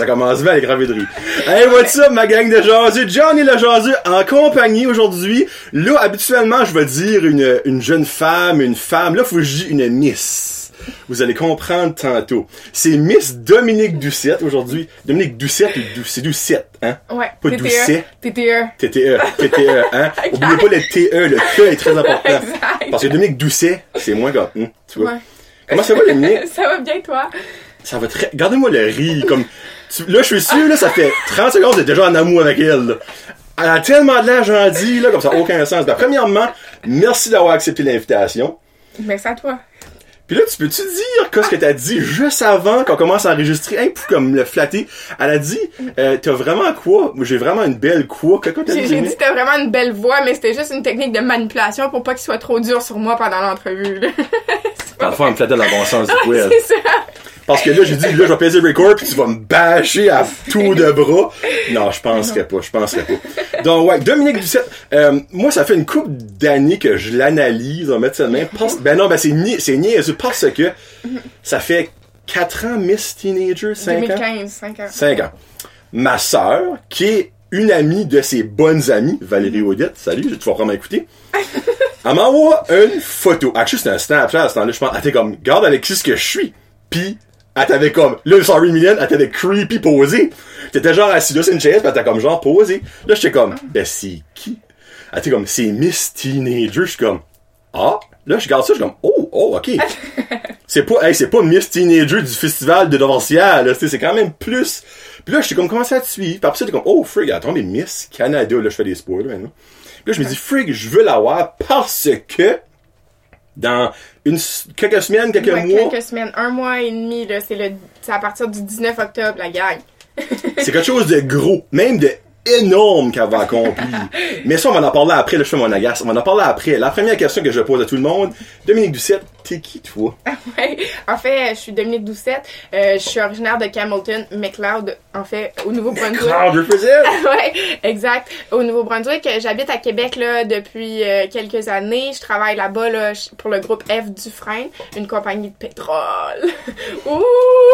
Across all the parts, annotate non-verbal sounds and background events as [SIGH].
Ça commence bien les gravéderies. Hey, what's up, ma gang de jaseux? Johnny le jaseux en compagnie aujourd'hui. Là, habituellement, je vais dire une, une jeune femme, une femme. Là, faut que je dise une miss. Vous allez comprendre tantôt. C'est Miss Dominique Doucette aujourd'hui. Dominique Doucette, ou Dou- c'est Doucette, hein? Ouais. Pas TTE. Doucet. TTE. TTE, TTE, hein? [LAUGHS] Oubliez pas le TE, le T est très important. Exact. Parce que Dominique Doucet, c'est moins comme, hum, tu vois. Ouais. Comment ça va, Dominique? [LAUGHS] Ça va bien, toi? Ça va très. Gardez-moi le riz. Comme. Tu- Là, je suis sûr, là, ça fait 30 secondes, êtes déjà en amour avec elle. là. Elle a tellement de l'air gentille, là, comme ça, n'a aucun sens. Ben, premièrement, merci d'avoir accepté l'invitation. Merci à toi. Puis là, tu peux-tu dire qu'est-ce que t'as dit juste avant qu'on commence à enregistrer, hein, pour comme le flatter? Elle a dit, euh, t'as vraiment quoi? Moi, J'ai vraiment une belle quoi? Que quoi t'as J'ai dit? j'ai dit t'as vraiment une belle voix, mais c'était juste une technique de manipulation pour pas qu'il soit trop dur sur moi pendant l'entrevue. fond, elle me flattait dans le bon sens du [LAUGHS] poil. C'est ça. Parce que là, j'ai dit, là, je vais peser record, puis tu vas me bâcher à tout de bras. Non, je penserais pas, je penserais pas. Donc, ouais, Dominique Ducette, euh, moi, ça fait une couple d'années que je l'analyse, on va mettre ça de même. Parce- ben non, ben c'est ni, c'est niaiseux, parce que ça fait 4 ans Miss Teenager, 5 ans? 2015, 5 ans. 5 ans. Ma sœur, qui est une amie de ses bonnes amies, Valérie Odette, salut, tu vas vraiment écouter. Elle m'envoie une photo. Actually, c'était un Snapchat à ce temps-là. Je pense, elle était comme, regarde avec qui ce que je suis. Pis, elle t'avait comme, là, sorry million, elle t'avait creepy posé. T'étais genre assis là, c'est une chaise, pis t'avait comme genre posé. Là, j'étais comme, ben, c'est qui? Elle était comme, c'est Miss Teenager. Je suis comme, ah? Là, je regarde ça, je suis comme, oh, oh, ok. [LAUGHS] c'est pas, hey, c'est pas Miss Teenager du festival de Dovorcia, là. C'est c'est quand même plus. Puis là, j'étais comme commencé à te suivre. Puis après ça, t'es comme, oh, frig, attends, mais Miss Canada, là, je fais des spoilers maintenant. Puis là, je me dis, frig, je veux l'avoir parce que dans une, quelques semaines, quelques Ouais, mois, quelques semaines, un mois et demi, là, c'est le, c'est à partir du 19 octobre, la gang. c'est quelque chose de gros, même de énorme qu'elle va accomplir. [LAUGHS] Mais ça, on va en parler après, là, je fais mon agace. On va en parler après. La première question que je pose à tout le monde, Dominique Ducette, t'es qui, toi? [LAUGHS] Ouais. En fait, je suis Dominique Doucette. Euh, je suis originaire de Camelton, McLeod, en fait, au Nouveau-Brunswick. Represent! [LAUGHS] ouais, exact. Au Nouveau-Brunswick, j'habite à Québec là depuis euh, quelques années. Je travaille là-bas là pour le groupe F Dufresne, une compagnie de pétrole. Ouh.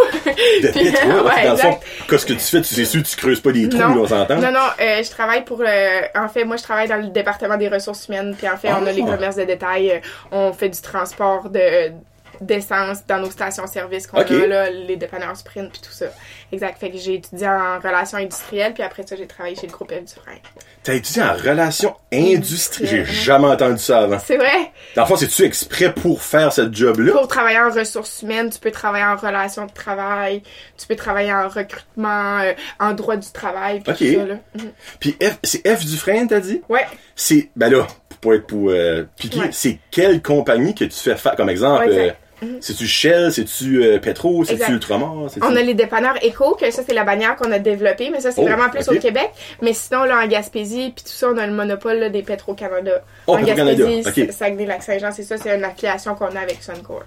[LAUGHS] De Puis, pétrole. ouais, dans le fond, exact. qu'est-ce que tu fais? Tu sais sûr, tu creuses pas des trous, Non. là, on s'entend? Non, non, euh, je travaille pour le. En fait, moi, je travaille dans le département des ressources humaines. Puis en fait, on a Ah. les commerces de détail. euh, On fait du transport de d'essence dans nos stations-service qu'on Ok. a là, les dépanneurs sprint puis tout ça. Exact. Fait que j'ai étudié en relations industrielles puis après ça j'ai travaillé chez le groupe F Dufresne. T'as étudié en relations industrielles. J'ai jamais entendu ça avant. C'est vrai. Dans le fond, c'est-tu exprès pour faire ce job-là? Pour travailler en ressources humaines, tu peux travailler en relations de travail, tu peux travailler en recrutement, euh, en droit du travail, puis tout ça, là. Mhm. Puis F, c'est F Dufresne, t'as dit? Ouais. C'est, ben là, pour pas être pour euh, piquer, Ouais. c'est quelle compagnie que tu fais faire, comme exemple? Ouais, euh, C'est-tu Shell, c'est-tu euh, Petro, c'est-tu. Ultramar? On a les dépanneurs éco, que ça c'est la bannière qu'on a développée, mais ça c'est Oh, vraiment plus au Québec. Mais sinon là en Gaspésie, puis tout ça on a le monopole là, des Petro-Canada. Oh, en Gaspésie, ok. Sa- Saguenay-Lac-Saint-Jean, c'est ça, c'est une affiliation qu'on a avec Suncor.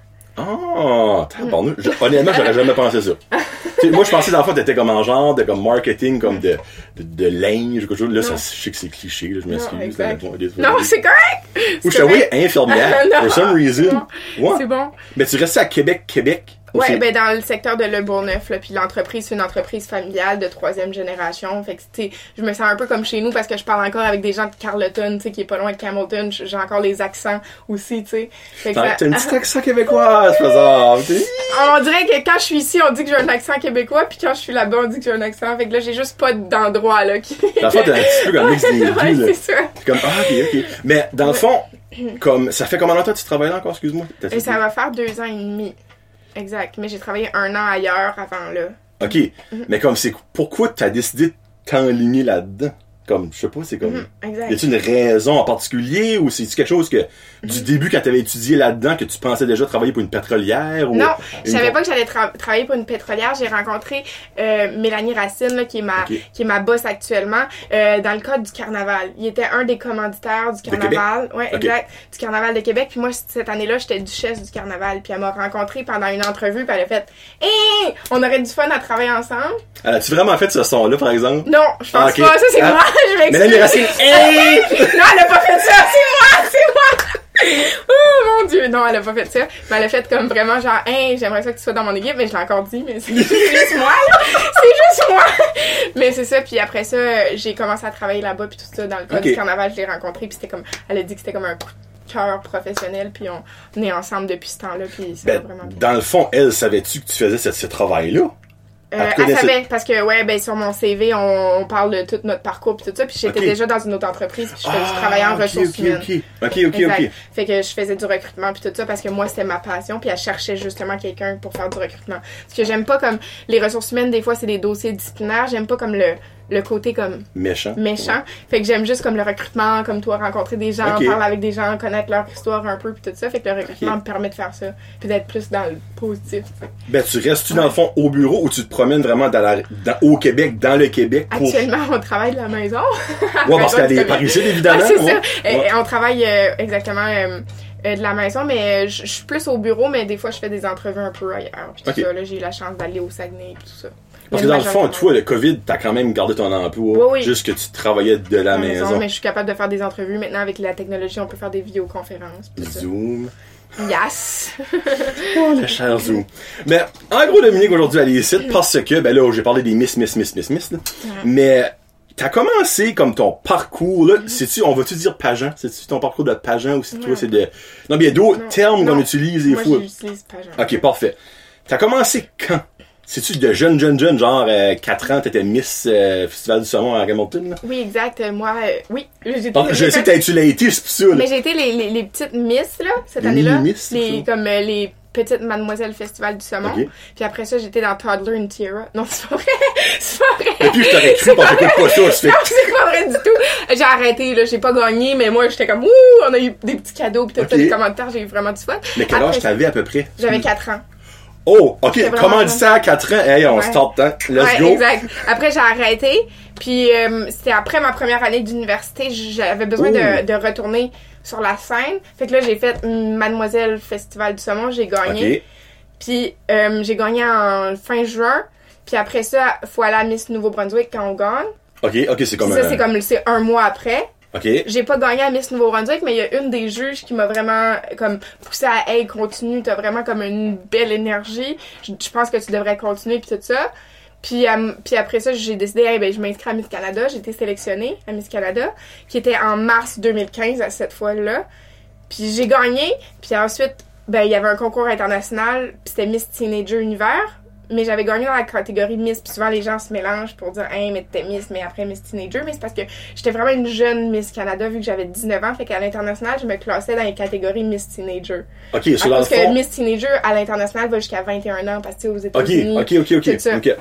Ah, tabarnak. Je- Honnêtement, j'aurais jamais pensé ça. Moi, je pensais dans le fond, t'étais comme en genre de comme marketing, comme de, de, de linge, quelque chose. Là, ça, je sais que c'est cliché, là, je m'excuse. Non, c'est correct! Ou je correct. infirmière, [LAUGHS] for some reason. Ouais. C'est bon. Mais tu restais à Québec, Québec. Ou Ouais, c'est- ben dans le secteur de Le Bourgneuf, là, puis l'entreprise, c'est une entreprise familiale de troisième génération. Fait que, tu sais, je me sens un peu comme chez nous parce que je parle encore avec des gens de Carleton, tu sais, qui est pas loin de Camelton. J'ai encore les accents aussi, tu sais. Fait que T'as ça- t'as un petit [LAUGHS] accent québécois, faisable. sais. On dirait que quand je suis ici, on dit que j'ai un accent québécois, puis quand je suis là-bas, on dit que j'ai un accent. Fait que là, j'ai juste pas d'endroit, là, qui... Dans le fond, t'es un petit peu comme mix des [LAUGHS] deux, ouais, c'est ça. Comme, ah, ok, ok. Mais dans le fond, comme, ça fait combien de temps que tu travailles là encore, excuse-moi? Fait- ça va faire deux ans et demi. Exact. Mais j'ai travaillé un an ailleurs avant, là. Ok. Mais comme, c'est, pourquoi t'as décidé de t'enligner là-dedans? Comme, je sais pas, c'est comme, Mhm, exact. y a-t-il une raison en particulier ou c'est quelque chose que, du début quand t'avais étudié là-dedans, que tu pensais déjà travailler pour une pétrolière ou. Non, je savais pas que j'allais tra- travailler pour une pétrolière. J'ai rencontré euh, Mélanie Racine, là, qui est ma qui est ma boss actuellement, euh, dans le cadre du carnaval. Il était un des commanditaires du carnaval. Ouais, Ok. exact. Du carnaval de Québec. Puis moi, cette année-là, j'étais duchesse du carnaval. Puis elle m'a rencontré pendant une entrevue. Puis elle a fait Hé! On aurait du fun à travailler ensemble. Alors, As-tu vraiment fait ce son-là, par exemple? Non, je pense Ah, ok. pas. Ça, c'est Ah. moi. Je m'excuse. Mélanie Racine, hey! [LAUGHS] Non, elle a pas fait ça. C'est moi, c'est moi. Oh mon dieu. non, elle a pas fait ça. Mais elle a fait comme vraiment genre, hey, j'aimerais ça que tu sois dans mon équipe, mais je l'ai encore dit, mais c'est juste moi. C'est juste moi. Mais c'est ça, puis après ça, j'ai commencé à travailler là-bas, puis tout ça, dans le cadre Ok. du carnaval, je l'ai rencontré, puis c'était comme, elle a dit que c'était comme un coup cœur professionnel, puis on, on est ensemble depuis ce temps-là, puis ça va Ben, vraiment bien. dans le fond, elle, savais-tu que tu faisais ce, ce travail-là? Euh, Elle savait, parce que, ouais, ben, sur mon CV, on, on parle de tout notre parcours pis tout ça, puis j'étais déjà dans une autre entreprise, puis je, fais- je travaillais en Ah, ressources humaines. Ok, ok, ok, Exact. ok. Fait que je faisais du recrutement puis tout ça parce que moi c'était ma passion puis elle cherchait justement quelqu'un pour faire du recrutement. Parce que j'aime pas comme les ressources humaines des fois c'est des dossiers disciplinaires, j'aime pas comme le le côté comme Méchant. méchant. Fait que j'aime juste comme le recrutement, comme toi rencontrer des gens, parler avec des gens, connaître leur histoire un peu puis tout ça. Fait que le recrutement me permet de faire ça puis d'être plus dans le positif. Ben, tu restes-tu dans le fond au bureau ou tu te promènes vraiment dans la, dans- au Québec, dans le Québec pour. Actuellement, on travaille de la maison. Ouais, [LAUGHS] parce par ici, Ouais, évidemment. ouais. Et- on travaille euh, exactement euh, euh, de la maison, mais je suis plus au bureau, mais des fois je fais des entrevues un peu ailleurs. Puis tout Ok. ça, là, j'ai eu la chance d'aller au Saguenay et tout ça. Parce que Mais dans le fond, toi, le COVID, t'as quand même gardé ton emploi. Oui, oui. Juste que tu travaillais de la à maison. Mais je suis capable de faire des entrevues. Maintenant, avec la technologie, on peut faire des vidéoconférences. Zoom. Yes! [LAUGHS] Oh, le cher Zoom. Mais, en gros, Dominique, aujourd'hui, elle est ici parce que, ben là, j'ai parlé des Miss, Miss, Miss, Miss, Miss, là. Mais, t'as commencé comme ton parcours, là. C'est-tu, on va-tu dire pageant? C'est-tu ton parcours de pageant ou c'est toi, Non. c'est de. Non, bien, d'autres Non. termes qu'on utilise des Moi, fois? j'utilise pas genre. Ok, parfait. T'as commencé quand? C'est-tu de jeune, jeune, jeune, genre euh, 4 ans, t'étais Miss euh, Festival du Saumon à Hamilton, là? Oui, exact. Euh, Moi, euh, oui. J'ai Donc, je sais que tu l'as été, c'est ça, là. Mais j'ai été les, les, les petites Miss, là, cette année-là. Les, comme euh, les petites Mademoiselles Festival du Saumon. Puis après ça, j'étais dans Toddler and Tiara. Non, c'est pas vrai. [LAUGHS] c'est pas vrai. Et puis, je t'aurais cru parce que pas ça, c'est pas vrai du tout. J'ai arrêté, là. J'ai pas gagné, mais moi, j'étais comme, ouh, on a eu des petits cadeaux, puis tout Ok. ça, des commentaires, j'ai eu vraiment du fun. Mais quel Après âge t'avais à peu près? J'avais 4 ans. Oh, ok, comment vraiment dit ça à 4 ans? Hey, on Ouais. start, hein? Let's ouais, go. exact. Après, j'ai arrêté. Puis, euh, c'était après ma première année d'université. J'avais besoin de, retourner sur la scène. Fait que là, j'ai fait Mademoiselle Festival du Saumon. J'ai gagné. Puis, euh, j'ai gagné en fin juin. Puis après ça, faut aller à Miss Nouveau-Brunswick quand on gagne. Ok, ok, c'est comme ça, un... c'est comme, c'est un mois après. Ok. J'ai pas gagné à Miss Nouveau-Brunswick, mais il y a une des juges qui m'a vraiment comme poussé à hey continue, t'as vraiment comme une belle énergie. Je, je pense que tu devrais continuer puis tout ça. Puis, puis après ça, j'ai décidé, hey, ben, je m'inscris à Miss Canada. J'ai été sélectionnée à Miss Canada, qui était en mars 2015 à cette fois-là. Puis j'ai gagné. Puis ensuite, ben, il y avait un concours international, puis c'était Miss Teenager Univers. Mais j'avais gagné dans la catégorie Miss, puis souvent les gens se mélangent pour dire, hey, mais t'es Miss, mais après Miss Teenager. Mais c'est parce que j'étais vraiment une jeune Miss Canada vu que j'avais 19 ans. Fait qu'à l'international, je me classais dans les catégories Miss Teenager. Ok, le cause que fond... Miss Teenager à l'international va jusqu'à 21 ans parce que aux États-Unis. ok, ok, ok, tout ça. ok.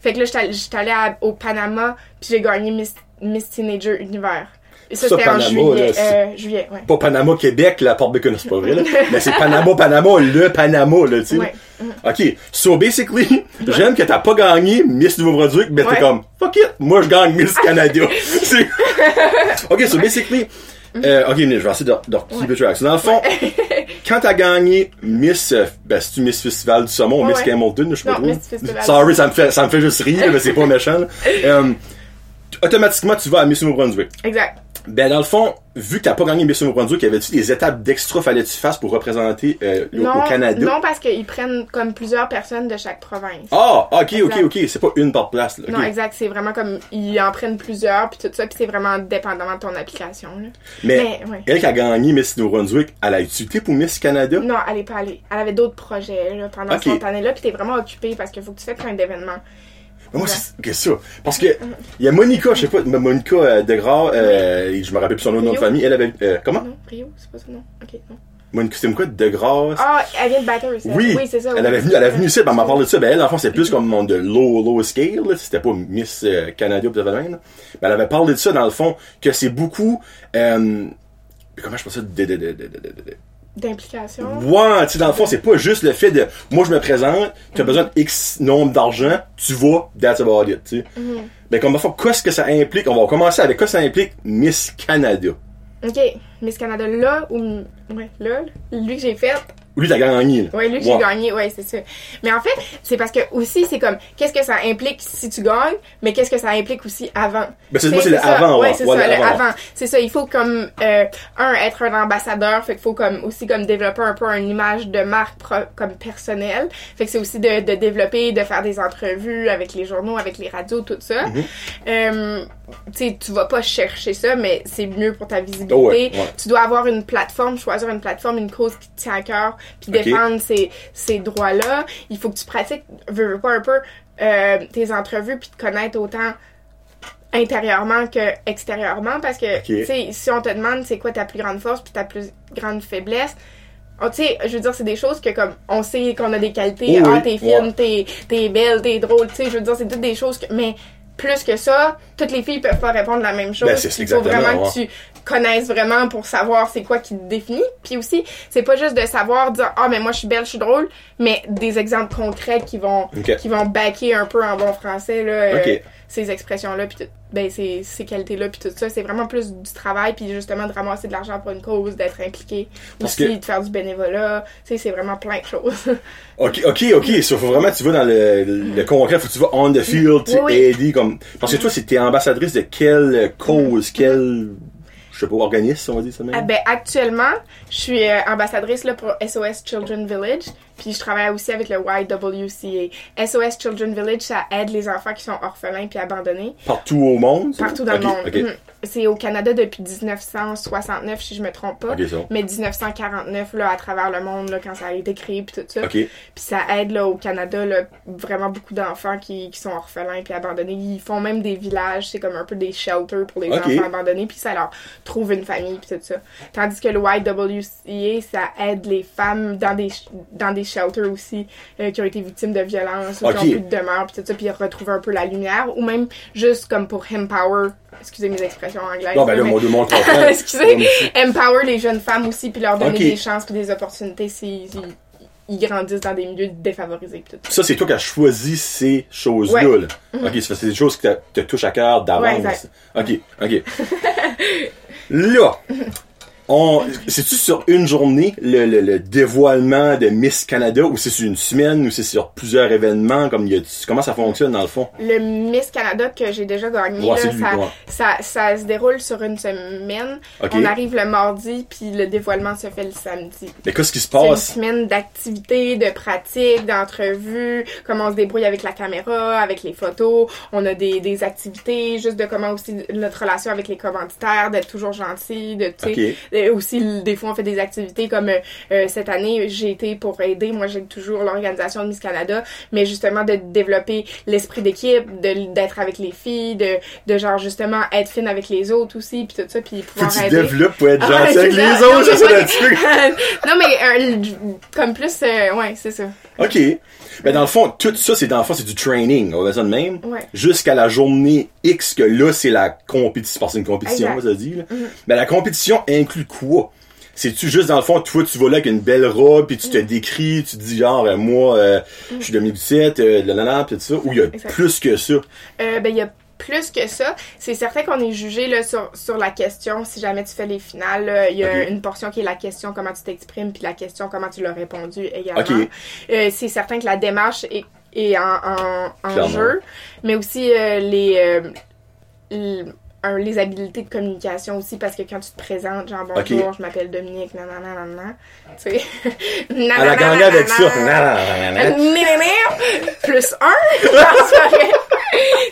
Fait que là, j'étais allée- j'étais allée à- au Panama, puis j'ai gagné Miss, Miss Teenager Univers. Et ça, Ça, c'était en Panama, juillet. là, euh, juillet, ouais. Pas Panama, Québec, la porte Bacon, c'est pas vrai, là. [LAUGHS] Mais c'est Panama, Panama, le Panama, là, tu sais. Ouais. Ok, so basically, [LAUGHS] j'aime que t'as pas gagné Miss Nouveau-Brunswick, mais t'es Ouais. comme, fuck it, moi je gagne Miss Canada. [LAUGHS] Ok, so basically, euh, ok, je vais essayer de, de keep it track. So, dans le fond, quand t'as gagné Miss, euh, ben, c'est-tu Miss Festival du Saumon ou Miss. Hamilton, je sais pas trop. Sorry, ça me fait, ça me fait juste rire, mais c'est pas méchant. Euh, automatiquement, tu vas à Miss Nouveau-Brunswick. Exact. Ben, dans le fond, vu que t'as pas gagné Miss Nouveau-Brunswick, y avait-tu des étapes d'extra fallait-tu fasses pour représenter euh, au- Non, au Canada? non, parce qu'ils prennent comme plusieurs personnes de chaque province. Ah, ok, ok, Exact. ok. C'est pas une par place. Là. ok. Non, exact. C'est vraiment comme, ils en prennent plusieurs, puis tout ça, puis c'est vraiment dépendamment de ton application, là. Mais, Mais, ouais. elle qui a gagné Miss Nouveau-Brunswick, elle a utilité pour Miss Canada? Non, elle est pas allée. Elle avait d'autres projets, là, pendant Ok. cette année-là, puis t'es vraiment occupé parce qu'il faut que tu fasses plein d'événements. Moi, c'est que ça. Parce que, il y a Monica, je sais pas, Monica euh, Degras, euh, je me rappelle plus son nom de famille, elle avait, euh, comment? Non, Rio, c'est pas ça, non? Ok, non. Monica, c'était quoi, Degras? Ah, elle vient de elle. oui, Oui, c'est ça. elle avait venu, elle avait venu ici, ben, elle m'a parlé de ça, ben, elle, en fond, c'est plus comme mon de low, low scale. C'était pas Miss euh, Canada, pis même, là. Ben, elle avait parlé de ça, dans le fond, que c'est beaucoup, euh, comment je pense ça, de, de, de, de, de, de- de- D'implication. Ouais, tu sais, dans le fond, c'est pas juste le fait de, moi, je me présente, tu as besoin de X nombre d'argent, tu vas, that's about it, tu sais. Mhm. Ben, comme, dans le fond, qu'est-ce que ça implique? On va commencer avec quoi ça implique Miss Canada? Ok, Miss Canada là, ou. Ouais, là, lui que j'ai fait, Lui, t'as gagné. Ouais, lui, j'ai Ouais. gagné, ouais, c'est ça. Mais en fait, c'est parce que aussi, c'est comme, qu'est-ce que ça implique si tu gagnes, mais qu'est-ce que ça implique aussi avant? Ben, c'est- moi, c'est le ça. avant, ouais. Ouais, c'est Ouais, ça, le avant. avant. C'est ça, il faut comme, euh, un, être un ambassadeur, fait qu'il faut comme, aussi comme développer un peu une image de marque pro- comme personnelle. Fait que c'est aussi de, de développer, de faire des entrevues avec les journaux, avec les radios, tout ça. Mhm. Euh, sais, tu vas pas chercher ça, mais c'est mieux pour ta visibilité. Oh ouais, ouais. Tu dois avoir une plateforme, choisir une plateforme, une cause qui te tient à cœur, puis défendre ces, ces droits-là. Il faut que tu pratiques, veux, veux pas un peu, euh, tes entrevues, puis te connaître autant intérieurement que extérieurement, parce que, Ok. tu sais, si on te demande c'est quoi ta plus grande force, puis ta plus grande faiblesse, oh, tu sais, je veux dire, c'est des choses que comme on sait qu'on a des qualités, ah, t'es fine, ouais. t'es, t'es belle, t'es drôle, tu sais, je veux dire, c'est toutes des choses que, mais plus que ça, toutes les filles peuvent pas répondre la même chose. Ben, c'est Il faut vraiment ouais. que tu connaisses vraiment pour savoir c'est quoi qui te définit. Puis aussi, c'est pas juste de savoir dire ah mais moi je suis belle, je suis drôle, mais des exemples concrets qui vont qui vont backer un peu en bon français là euh. Ces expressions là puis ben ces, ces qualités là puis tout ça, c'est vraiment plus du travail puis justement de ramasser de l'argent pour une cause, d'être impliqué, Parce aussi que- de faire du bénévolat, tu sais c'est vraiment plein de choses. [LAUGHS] Ok, ok, ok. Ça, faut vraiment tu vas dans le, le concret, faut que tu vas on the field, tu Oui, aider comme. Parce que toi, t'es ambassadrice de quelle cause, quel, je sais pas, organisme, on va dire ça même? Ah, ben actuellement, je suis euh, ambassadrice là, pour SOS Children Village, puis je travaille aussi avec le YWCA. SOS Children Village, ça aide les enfants qui sont orphelins puis abandonnés Partout au monde. partout dans le monde. Mhm. C'est au Canada depuis 1969 si je me trompe pas. Mais 1949 là à travers le monde là quand ça a été créé puis tout ça. Puis ça aide là au Canada là vraiment beaucoup d'enfants qui, qui sont orphelins puis abandonnés. Ils font même des villages, c'est comme un peu des shelters pour les enfants abandonnés puis ça leur trouve une famille puis tout ça. Tandis que le YWCA ça aide les femmes dans des dans des shelters aussi euh, qui ont été victimes de violences ou qui ont plus de demeure puis tout ça puis retrouver un peu la lumière ou même juste comme pour empower excusez mes expressions anglaises. Non, ben là, mais- monde [LAUGHS] comprend. Excusez. empower les jeunes femmes aussi puis leur donner des chances puis des opportunités s'ils ils grandissent dans des milieux défavorisés tout ça. Ça, c'est toi qui as choisi ces choses-là. Ouais. là. Ok, c'est des choses qui te, te touchent à cœur Ouais, d'avance. exact. ok, ok. [LAUGHS] là, c'est-tu sur une journée le, le, le dévoilement de Miss Canada ou c'est sur une semaine ou c'est sur plusieurs événements comme il y a, comment ça fonctionne dans le fond? Le Miss Canada que j'ai déjà gagné, Ouais, là, lui, ça, ouais. ça, ça se déroule sur une semaine. Ok. On arrive le mardi, puis le dévoilement se fait le samedi. Mais qu'est-ce qui se C'est une passe? semaine d'activités, de pratiques, d'entrevues, comment on se débrouille avec la caméra, avec les photos. On a des, des activités, juste de comment aussi notre relation avec les commanditaires, d'être toujours gentil, de, et aussi, des fois, on fait des activités comme euh, euh, cette année, j'ai été pour aider. Moi, j'ai toujours l'organisation de Miss Canada, mais justement de développer l'esprit d'équipe, de- d'être avec les filles, de, de genre justement être fine avec les autres aussi, puis tout ça, puis Faut pouvoir que tu aider. développes pour être Ah, gentil avec les ça. autres, Non, ça le truc. [LAUGHS] non, mais euh, comme plus, euh, ouais, c'est ça. OK. Mais dans le fond, tout ça, c'est dans le fond, c'est du training, on va dire ça de même. Ouais. Jusqu'à la journée X, que là, c'est la compétition. C'est une compétition, va dire. là. Mais la compétition inclut quoi? C'est-tu juste, dans le fond, toi, tu vas là avec une belle robe, puis tu te décris, tu te dis genre, euh, moi, euh, je suis de 2017, euh, la la puis tout ça, ou il y a plus que ça? Euh, ben, il y a plus que ça. C'est certain qu'on est jugé là, sur, sur la question. Si jamais tu fais les finales, il y a une portion qui est la question comment tu t'exprimes, puis la question comment tu l'as répondu également. Euh, c'est certain que la démarche est, est en, en, en Clairement. jeu, mais aussi euh, les, euh, un- les habiletés de communication aussi, parce que quand tu te présentes, genre bonjour, je m'appelle Dominique, nanana, nanana, tu sais. Elle a gagné avec ça. Nanana. plus un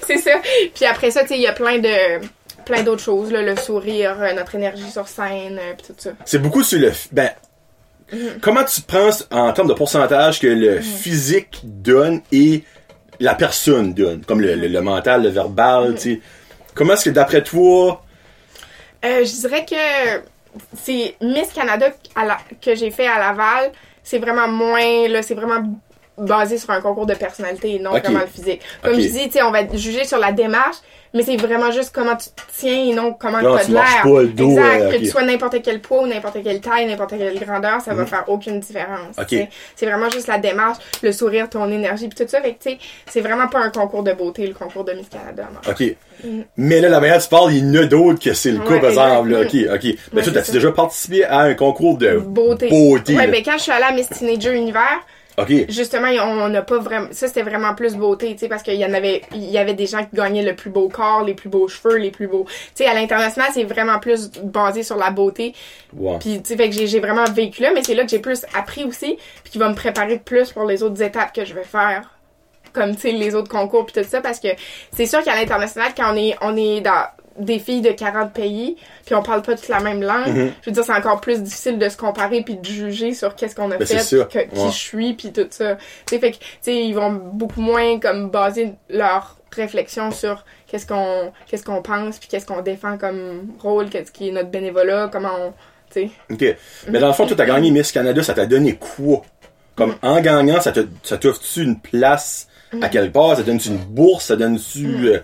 c'est ça puis après ça tu sais il y a plein de plein d'autres choses là, le sourire notre énergie sur scène puis tout ça C'est beaucoup sur le... Ben, comment tu penses, en termes de pourcentage, que le physique donne et la personne donne? Comme le, le- le mental, le verbal, tu sais. Comment est-ce que, d'après toi... Euh, je dirais que c'est Miss Canada à la- que j'ai fait à Laval c'est vraiment moins là c'est vraiment basé sur un concours de personnalité et non vraiment le physique. Comme je dis, on va juger sur la démarche, mais c'est vraiment juste comment tu te tiens et non comment Non, tu as de l'air. Exact. euh, Que tu sois n'importe quel poids ou n'importe quelle taille, n'importe quelle grandeur, ça va faire aucune différence. Ok. tu sais. C'est vraiment juste la démarche, le sourire, ton énergie, puis tout ça. Fait que, tu sais, c'est vraiment pas un concours de beauté, le concours de Miss Canada. OK. Mais là, la manière dont tu parles, il y en a d'autres que c'est le cas, Ouais, par exemple. OK. OK. Mais toi, as-tu ça. déjà participé à un concours de Beauté. beauté? Ouais, ben quand je suis allée à Miss Teenager Univers, OK. justement, on n'a pas vraiment. Ça, c'était vraiment plus beauté, tu sais, parce qu'il y en avait. Il y avait des gens qui gagnaient le plus beau corps, les plus beaux cheveux, les plus beaux. Tu sais, à l'international, c'est vraiment plus basé sur la beauté. Ouais. Puis, tu sais, fait que j'ai j'ai vraiment vécu là, mais c'est là que j'ai plus appris aussi, puis qui va me préparer plus pour les autres étapes que je vais faire. Comme, tu sais, les autres concours, puis tout ça, parce que c'est sûr qu'à l'international, quand on est, on est dans des filles de 40 pays, puis on parle pas toute la même langue, Mhm. je veux dire, c'est encore plus difficile de se comparer puis de juger sur qu'est-ce qu'on a Ben, fait, qui je suis, puis tout ça. Tu fait que, tu ils vont beaucoup moins, comme, baser leur réflexion sur qu'est-ce qu'on qu'est-ce qu'on pense puis qu'est-ce qu'on défend comme rôle qu'est-ce qui est notre bénévolat comment on tu sais OK. Mais dans le fond, toi, t'as gagné Miss Canada, ça t'a donné quoi? Comme en gagnant, ça te- ça t'offre-tu une place à quelque part? Ça donne-tu une bourse? Ça donne-tu euh,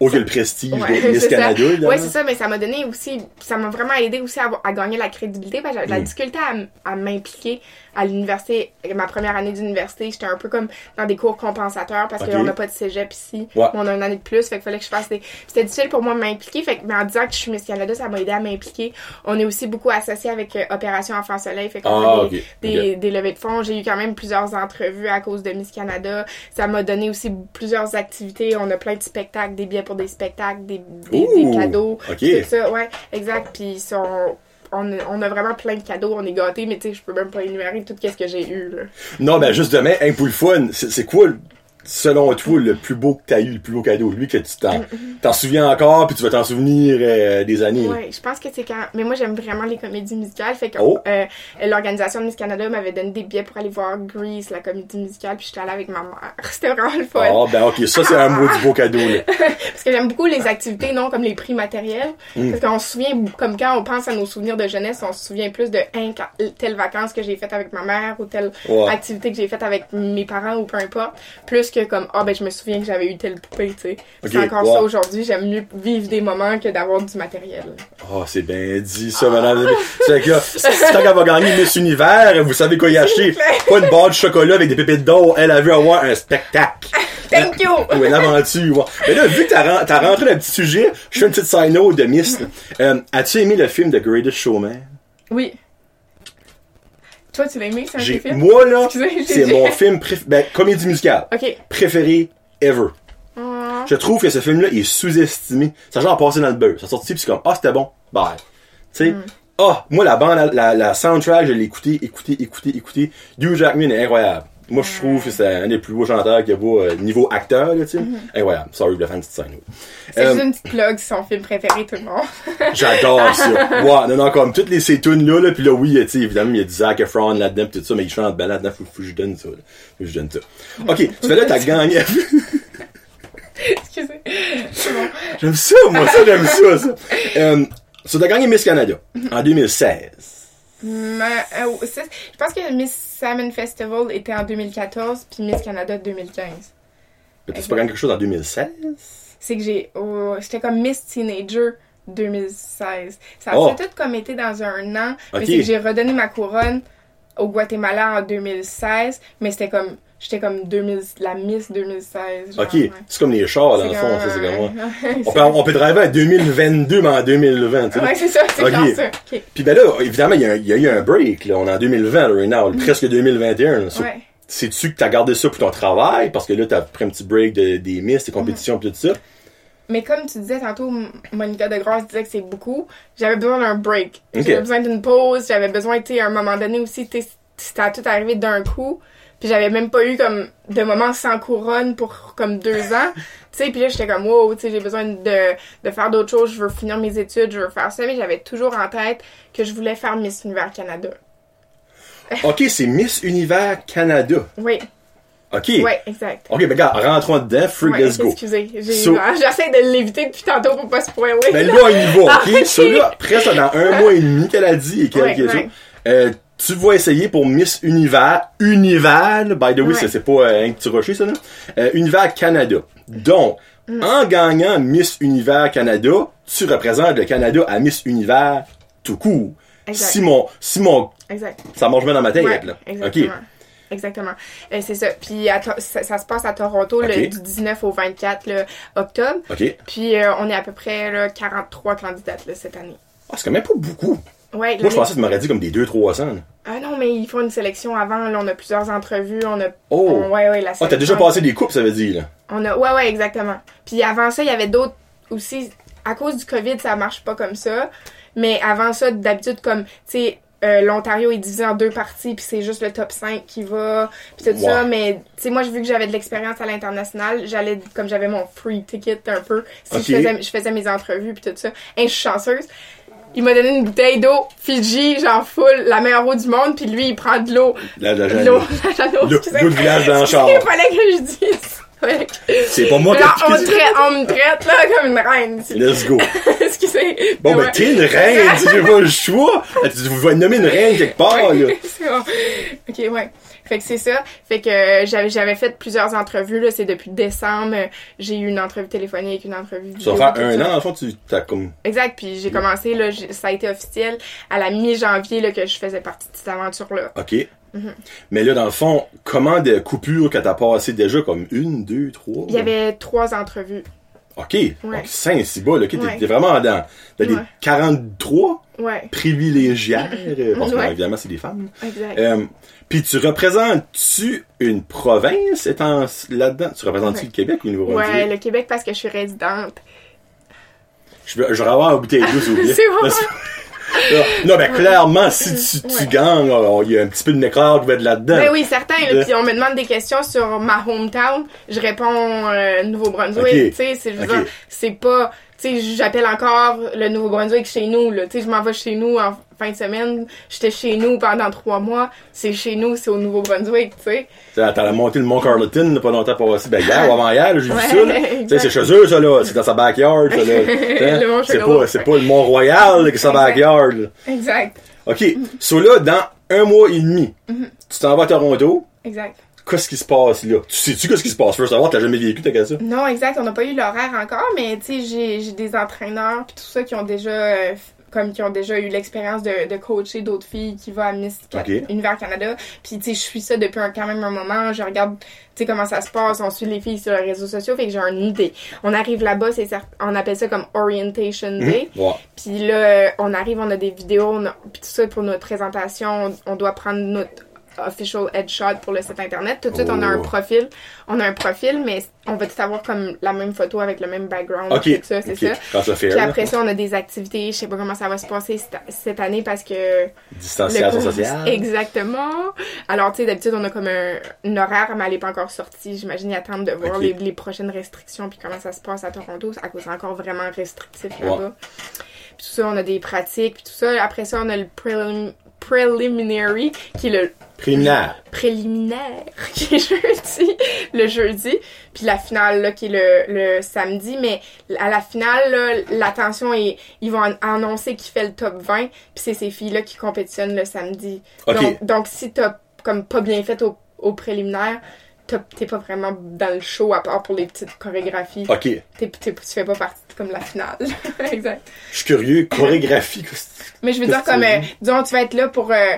autre que le prestige Ouais, de Miss [LAUGHS] c'est ça. Canada? Ouais, c'est ça, mais ça m'a donné aussi, ça m'a vraiment aidé aussi à, à gagner la crédibilité parce que j'avais de la difficulté à, à m'impliquer à l'université. Ma première année d'université, j'étais un peu comme dans des cours compensateurs parce qu'on n'a pas de cégep ici. Ouais. On a une année de plus, fait qu'il fallait que je fasse des. C'était difficile pour moi de m'impliquer, fait que, mais en disant que je suis Miss Canada, ça m'a aidé à m'impliquer. On est aussi beaucoup associé avec euh, Opération Enfant Soleil, fait qu'on Ah, a des, des, levées de fonds. J'ai eu quand même plusieurs entrevues à cause de Miss Canada. Ça m'a donné aussi plusieurs activités. On a plein de spectacles, des billets pour des spectacles, des, des, cadeaux. Tout ça, ouais, exact. Puis ils sont- on, a vraiment plein de cadeaux, on est gâtés, mais tu sais, je peux même pas énumérer tout ce que j'ai eu. Là. Non, ben juste demain, un pour le fun, c'est c'est quoi, selon toi, le plus beau que t'as eu, le plus beau cadeau? Lui que tu t'en t'en souviens encore, puis tu vas t'en souvenir euh, des années. Ouais, je pense que c'est quand. Mais moi, j'aime vraiment les comédies musicales. Fait que Oh. euh, l'organisation de Miss Canada m'avait donné des billets pour aller voir Grease, la comédie musicale, puis j'étais allée avec ma mère. [LAUGHS] C'était vraiment le fun. Ah, ben ok, ça c'est un mot du beau cadeau, là. [LAUGHS] Parce que j'aime beaucoup les activités, non comme les prix matériels. Mm. Parce qu'on se souvient, comme quand on pense à nos souvenirs de jeunesse, on se souvient plus de hein, telle vacances que j'ai faite avec ma mère ou telle Ouais. activité que j'ai faite avec mes parents ou peu importe. Plus que comme, ah ben je me souviens que j'avais eu telle poupée, tu sais. C'est encore ça aujourd'hui. J'aime mieux vivre des moments que d'avoir du matériel. Oh, c'est bien dit, ça, madame. C'est que là, c'est quand elle va gagner Miss Univers, vous savez quoi y acheter. Pas une barre de chocolat avec des pépites d'or, elle a vu avoir un spectacle. [LAUGHS] Thank you! Ou une aventure. Mais là, vu que t'as t'as rentré dans un petit sujet, je fais une petite side note de Miss. Euh, As-tu aimé le film The Greatest Showman? Oui. Toi, tu l'as aimé, c'est un de J'ai, tes films? moi, là, c'est mon film préf... ben, comédie musicale préféré ever. Ah. Je trouve que ce film-là est sous-estimé. Ça genre passé dans le beurre. Ça sorti puis c'est comme ah c'était bon. Bye. Tu sais? Ah, moi la bande, la, la, la soundtrack, je l'ai écouté, écouté, écouté, écouté. Hugh Jackman est incroyable. Moi je trouve que c'est un des plus beaux chanteurs qu'il y a euh, niveau acteur là, tu sais. Incroyable. Sorry de faire une petite scène. C'est Euh, juste une petite plug, c'est son film préféré, tout le monde. [LAUGHS] J'adore ça. [LAUGHS] Ouais, non, non, comme toutes les ces là, là, puis là, oui, tu sais, évidemment, il y a du Zac Efron là-dedans, pis tout ça, mais il chante bien là-dedans, faut, faut que je donne ça, là. Faut que je donne ça. Ok, tu fais là, t'as gagné. [LAUGHS] Excusez. C'est bon. j'aime ça, moi, ça, j'aime ça, ça. Euh, so, t'as gagné Miss Canada en 2016. Mais, euh, je pense que Miss Salmon Festival était en 2014, puis Miss Canada 2015. Mais t'as pas gagné quelque chose en 2016? C'est que j'ai. oh, J'étais comme Miss Teenager 2016. Ça a Oh. tout comme été dans un an. Ok. Mais c'est que j'ai redonné ma couronne au Guatemala en 2016. Mais c'était comme. J'étais comme 2000, la Miss 2016. genre, Ok, ouais. c'est comme les chars, dans le fond, c'est comme moi. [LAUGHS] On peut, on peut driver en 2022, mais en 2020, tu sais. Ouais, c'est ça, c'est Ok. genre ça. Ok. Puis ben là, évidemment, il y, a y eu un break, là. On est en 2020, là, right now, presque 2021. là. Ouais. Sais-tu que t'as gardé ça pour ton travail? Parce que là, t'as pris un petit break de, des miss, des compétitions, pis tout ça. Mais comme tu disais tantôt, Monica de Grasse disait que c'est beaucoup, j'avais besoin d'un break. J'avais besoin d'une pause, j'avais besoin, tu sais, à un moment donné aussi, tu sais, à tout arrivé d'un coup. Puis j'avais même pas eu comme de moments sans couronne pour comme deux [LAUGHS] ans. Tu sais, puis là j'étais comme wow, tu sais, j'ai besoin de, de faire d'autres choses, je veux finir mes études, je veux faire ça, mais j'avais toujours en tête que je voulais faire Miss Univers Canada. [LAUGHS] Ok, c'est Miss Univers Canada. Oui, Ok. ouais, exact. Ok, ben regarde, rentrons dedans, freak, Ouais, let's go. Excusez, So- [LAUGHS] j'essaie de l'éviter depuis tantôt pour pas spoiler. Ben là, on y va, Ah, ok? ok. Ça là, presque dans un mois et demi qu'elle a dit et quelques Ouais. Euh, tu vas essayer pour Miss Univers, Univers, by the way, Ouais. c'est pas euh, un petit rocher, ça, là. Euh, Univers Canada. Donc, Mm. en gagnant Miss Univers Canada, tu représentes le Canada à Miss Univers tout court. Exact. Si mon, si mon, Exact. ça marche bien dans ma tête, Ouais, là. exactement. OK. Exactement. Euh, c'est ça. Puis à ça, ça se passe à Toronto le, du 19 au 24 là, octobre. OK. Puis on est à peu près là, 43 candidates là, cette année. Ah, c'est quand même pas beaucoup. Ouais, Moi, je pensais que tu m'aurais dit comme des 200-300. là. Ah non, mais ils font une sélection avant. Là, on a plusieurs entrevues. On a. Oh! on- ouais, ouais, la Ah, t'as sélection- déjà passé des coupes, ça veut dire, là. On a, ouais, ouais, exactement. Puis avant ça, il y avait d'autres aussi. À cause du COVID, ça marche pas comme ça. Mais avant ça, d'habitude, comme, tu sais, euh, l'Ontario est divisé en deux parties, puis c'est juste le top 5 qui va, puis tout ça. Ouais. Mais, tu sais, moi, vu que j'avais de l'expérience à l'international, j'allais, comme j'avais mon free ticket un peu, si Ok. je, faisais, je faisais mes entrevues, puis tout ça. Et je suis chanceuse. Il m'a donné une bouteille d'eau Fiji, genre full, la meilleure eau du monde, puis lui, il prend de l'eau. La l'eau, L'eau de village char. Il fallait que je dise. Ouais. C'est pas moi qui on, piqué- traite, on me traite là comme une reine. Let's go. [LAUGHS] Excusez. Bon, Ouais. ben, t'es une reine, [LAUGHS] tu j'ai pas le choix. Tu vas nommer une reine quelque part, là? [LAUGHS] bon. Ok, ouais. Fait que c'est ça. Fait que euh, j'avais j'avais fait plusieurs entrevues là. C'est depuis décembre. J'ai eu une entrevue téléphonique, une entrevue Ça vidéo. tout faire un ça. an, le fond, tu t'as comme. Exact. Puis j'ai commencé là. j'ai- Ça a été officiel à la mi-janvier là que je faisais partie de cette aventure là. OK. Mais là, dans le fond, comment de coupures que t'as passé déjà comme une, deux, trois? Il y avait trois entrevues. OK. Donc, 5, 6 bas, là. OK, t'es- Ouais. t'es vraiment dans, dans les Ouais. 43 Ouais. privilégiaires. euh, [LAUGHS] Parce que, Ouais. évidemment, c'est des femmes. Exact. Euh, Puis tu représentes-tu une province étant là-dedans? Tu représentes-tu Ouais. le Québec ou le Nouveau-Brunswick? Ouais, le Québec parce que je suis résidente. Je veux avoir une bouteille d'eau, s'il vous [LAUGHS] plaît. C'est Non, ben clairement, si tu, tu Ouais. gagnes, il y a un petit peu de écart qui va être là-dedans. Ben oui, certain. là. Euh. Puis on me demande des questions sur ma hometown. Je réponds euh, Nouveau-Brunswick. Tu sais, c'est je veux Ok. dire, c'est pas. Sais, j'appelle encore le Nouveau-Brunswick chez nous. Là. Tu sais, je m'en vais chez nous en fin de semaine. J'étais chez nous pendant trois mois. C'est chez nous, c'est au Nouveau-Brunswick. Tu sais. T'as monté le Mont Carleton, là, pas longtemps passé. Ben, hier ou avant hier, j'ai Ouais, vu ça, [LAUGHS] c'est chez eux, ça, là. C'est dans sa backyard, ça, là. [LAUGHS] Hein? C'est pas, c'est pas le Mont-Royal, qui est sa backyard, là. Exact. OK. So là, dans un mois et demi, Mhm. tu t'en vas à Toronto. Exact. Qu'est-ce qui se passe, là? Tu sais-tu qu'est-ce qui se passe? Faut savoir, t'as jamais vécu, qu'à ça? Non, exact. On n'a pas eu l'horaire encore, mais tu sais, j'ai, j'ai des entraîneurs puis tout ça qui ont déjà euh, comme qui ont déjà eu l'expérience de, de coacher d'autres filles qui vont à Miss Ca- Ok. Univers Canada. Puis tu sais, je suis ça depuis un, quand même un moment. Je regarde, tu sais comment ça se passe. On suit les filles sur les réseaux sociaux, fait que j'ai une idée. On arrive là-bas, c'est on appelle ça comme orientation day. Ouais. Puis là, on arrive, on a des vidéos, on a- puis tout ça pour notre présentation, on, on doit prendre notre official headshot pour le site internet. Tout de suite, on a un Oh. profil. On a un profil, mais on va tout avoir comme la même photo avec le même background. OK. tout ça, c'est ça. Quand ça fait, Puis là. après ça, on a des activités. Je sais pas comment ça va se passer cette, année parce que Distanciation sociale. Exactement. Alors, tu sais, d'habitude, on a comme un, horaire, mais elle est pas encore sortie. J'imagine y attendre de voir les, les prochaines restrictions puis comment ça se passe à Toronto. À cause c'est encore vraiment restrictif là-bas. Puis tout ça, on a des pratiques. Puis tout ça, après ça, on a le prelim- preliminary, qui est le Préliminaire. préliminaire, [LAUGHS] qui est jeudi, le jeudi. Puis la finale, là, qui est le, le samedi. Mais à la finale, là, l'attention est... Ils vont an- annoncer qui fait le top 20. Puis c'est ces filles-là qui compétitionnent le samedi. Donc, donc si t'as comme pas bien fait au, au préliminaire, t'es pas vraiment dans le show à part pour les petites chorégraphies. OK. T'es, t'es- tu fais pas partie de comme la finale. [LAUGHS] exact. Je suis curieux. Chorégraphie. Mais je veux dire comme, euh, disons, tu vas être là pour, euh,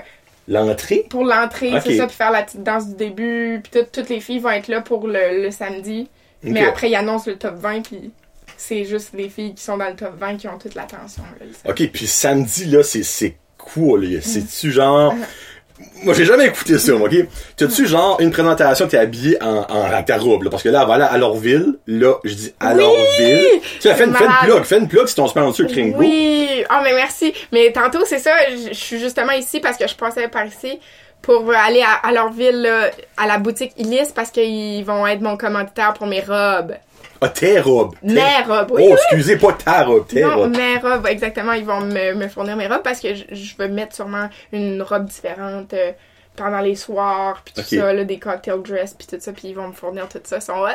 L'entrée? pour l'entrée, c'est ça, puis faire la petite danse du début, puis tout- toutes les filles vont être là pour le, le samedi. Mais après, ils annoncent le top 20, puis c'est juste les filles qui sont dans le top 20 qui ont toute l'attention. OK, puis samedi, là, c'est, c'est quoi, là? C'est-tu genre... Moi, j'ai jamais écouté ça, OK? T'as-tu genre une présentation, t'es habillé en, en? Parce que là, voilà, à Lorville, là, je dis à Oui! Lorville. Tu sais, fais une, fais une plug, fais une plug si ton sponsor Kringo. Oui, oh mais merci. Mais tantôt, c'est ça, je suis justement ici parce que je passais par ici pour aller à, à leur ville, là, à la boutique Illis, parce qu'ils vont être mon commanditaire pour mes robes. Ah, tes robes. Tes- Mes robes, oui. Oh, excusez, pas ta robe, tes Non, robes. mes robes, exactement. Ils vont me, me fournir mes robes parce que je, je veux mettre sûrement une robe différente euh, pendant les soirs, puis tout ça, là, des cocktail dress, puis tout ça, puis ils vont me fournir tout ça. Ils sont hot.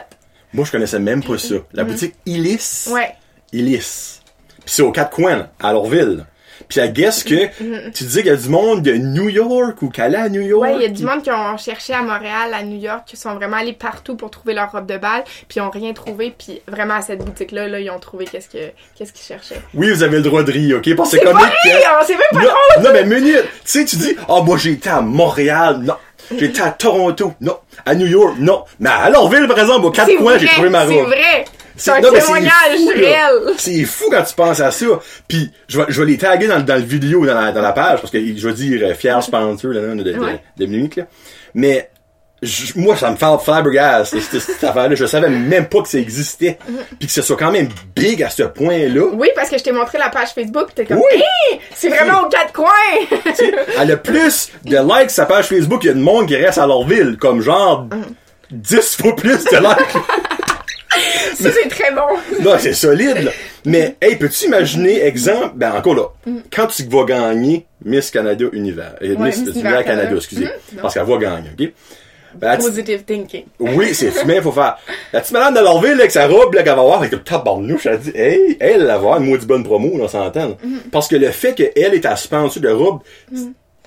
Moi, je connaissais même pas ça. La boutique Illis. Mm-hmm. Ouais. Illis. Puis c'est aux quatre coins, là, à Lorville. Puis I guess que [LAUGHS] tu disais qu'il y a du monde de New York ou qu'elle est à New York. Ouais, il y a du monde qui ont cherché à Montréal, à New York, qui sont vraiment allés partout pour trouver leur robe de bal, puis ils ont rien trouvé, puis vraiment à cette boutique-là, là, ils ont trouvé qu'est-ce que qu'est-ce qu'ils cherchaient. Oui, vous avez le droit de rire, ok? Parce que C'est comme pas rire, c'est même pas non, drôle! non, mais minute, tu sais, tu dis, ah, moi, j'ai été à Montréal, non. Été à Toronto, non. À New York, non. Mais à Lorville, par exemple, aux quatre C'est coins, j'ai trouvé ma c'est robe. vrai! C'est un témoignage réel! C'est fou quand tu penses à ça. Puis je vais, je vais les taguer dans, dans le vidéo, dans la, dans la page, parce que je vais dire euh, fier sponsor là, là, de, de, Ouais. de Munich, là. Mais je- moi, ça me fait flabbergast, cette, cette affaire-là. Je savais même pas que ça existait. Puis que ce soit quand même big à ce point-là. Oui, parce que je t'ai montré la page Facebook, t'es comme, Oui. Hey, c'est vraiment aux quatre coins! Elle a plus de likes sa page Facebook qu'il y a de monde qui reste à leur ville. Comme genre 10 fois plus de likes. [LAUGHS] [LAUGHS] ça, c'est très bon! Non, c'est solide, là. Mais, hey, peux-tu imaginer, exemple, ben, encore là, quand tu vas gagner Miss Canada Univers, euh, Ouais, Miss, Miss Univers Canada, Canada. excusez, non. parce qu'elle va gagner, ok? Ben, Positive thinking. oui, c'est fumé, faut faire. La petite madame de Lorville, là, avec sa robe, là, qu'elle va avoir, avec le tabarnouche, elle dit, hey, elle, elle va avoir une maudite bonne promo, on s'entend. Mhm. Parce que le fait qu'elle est à sponsor de robe,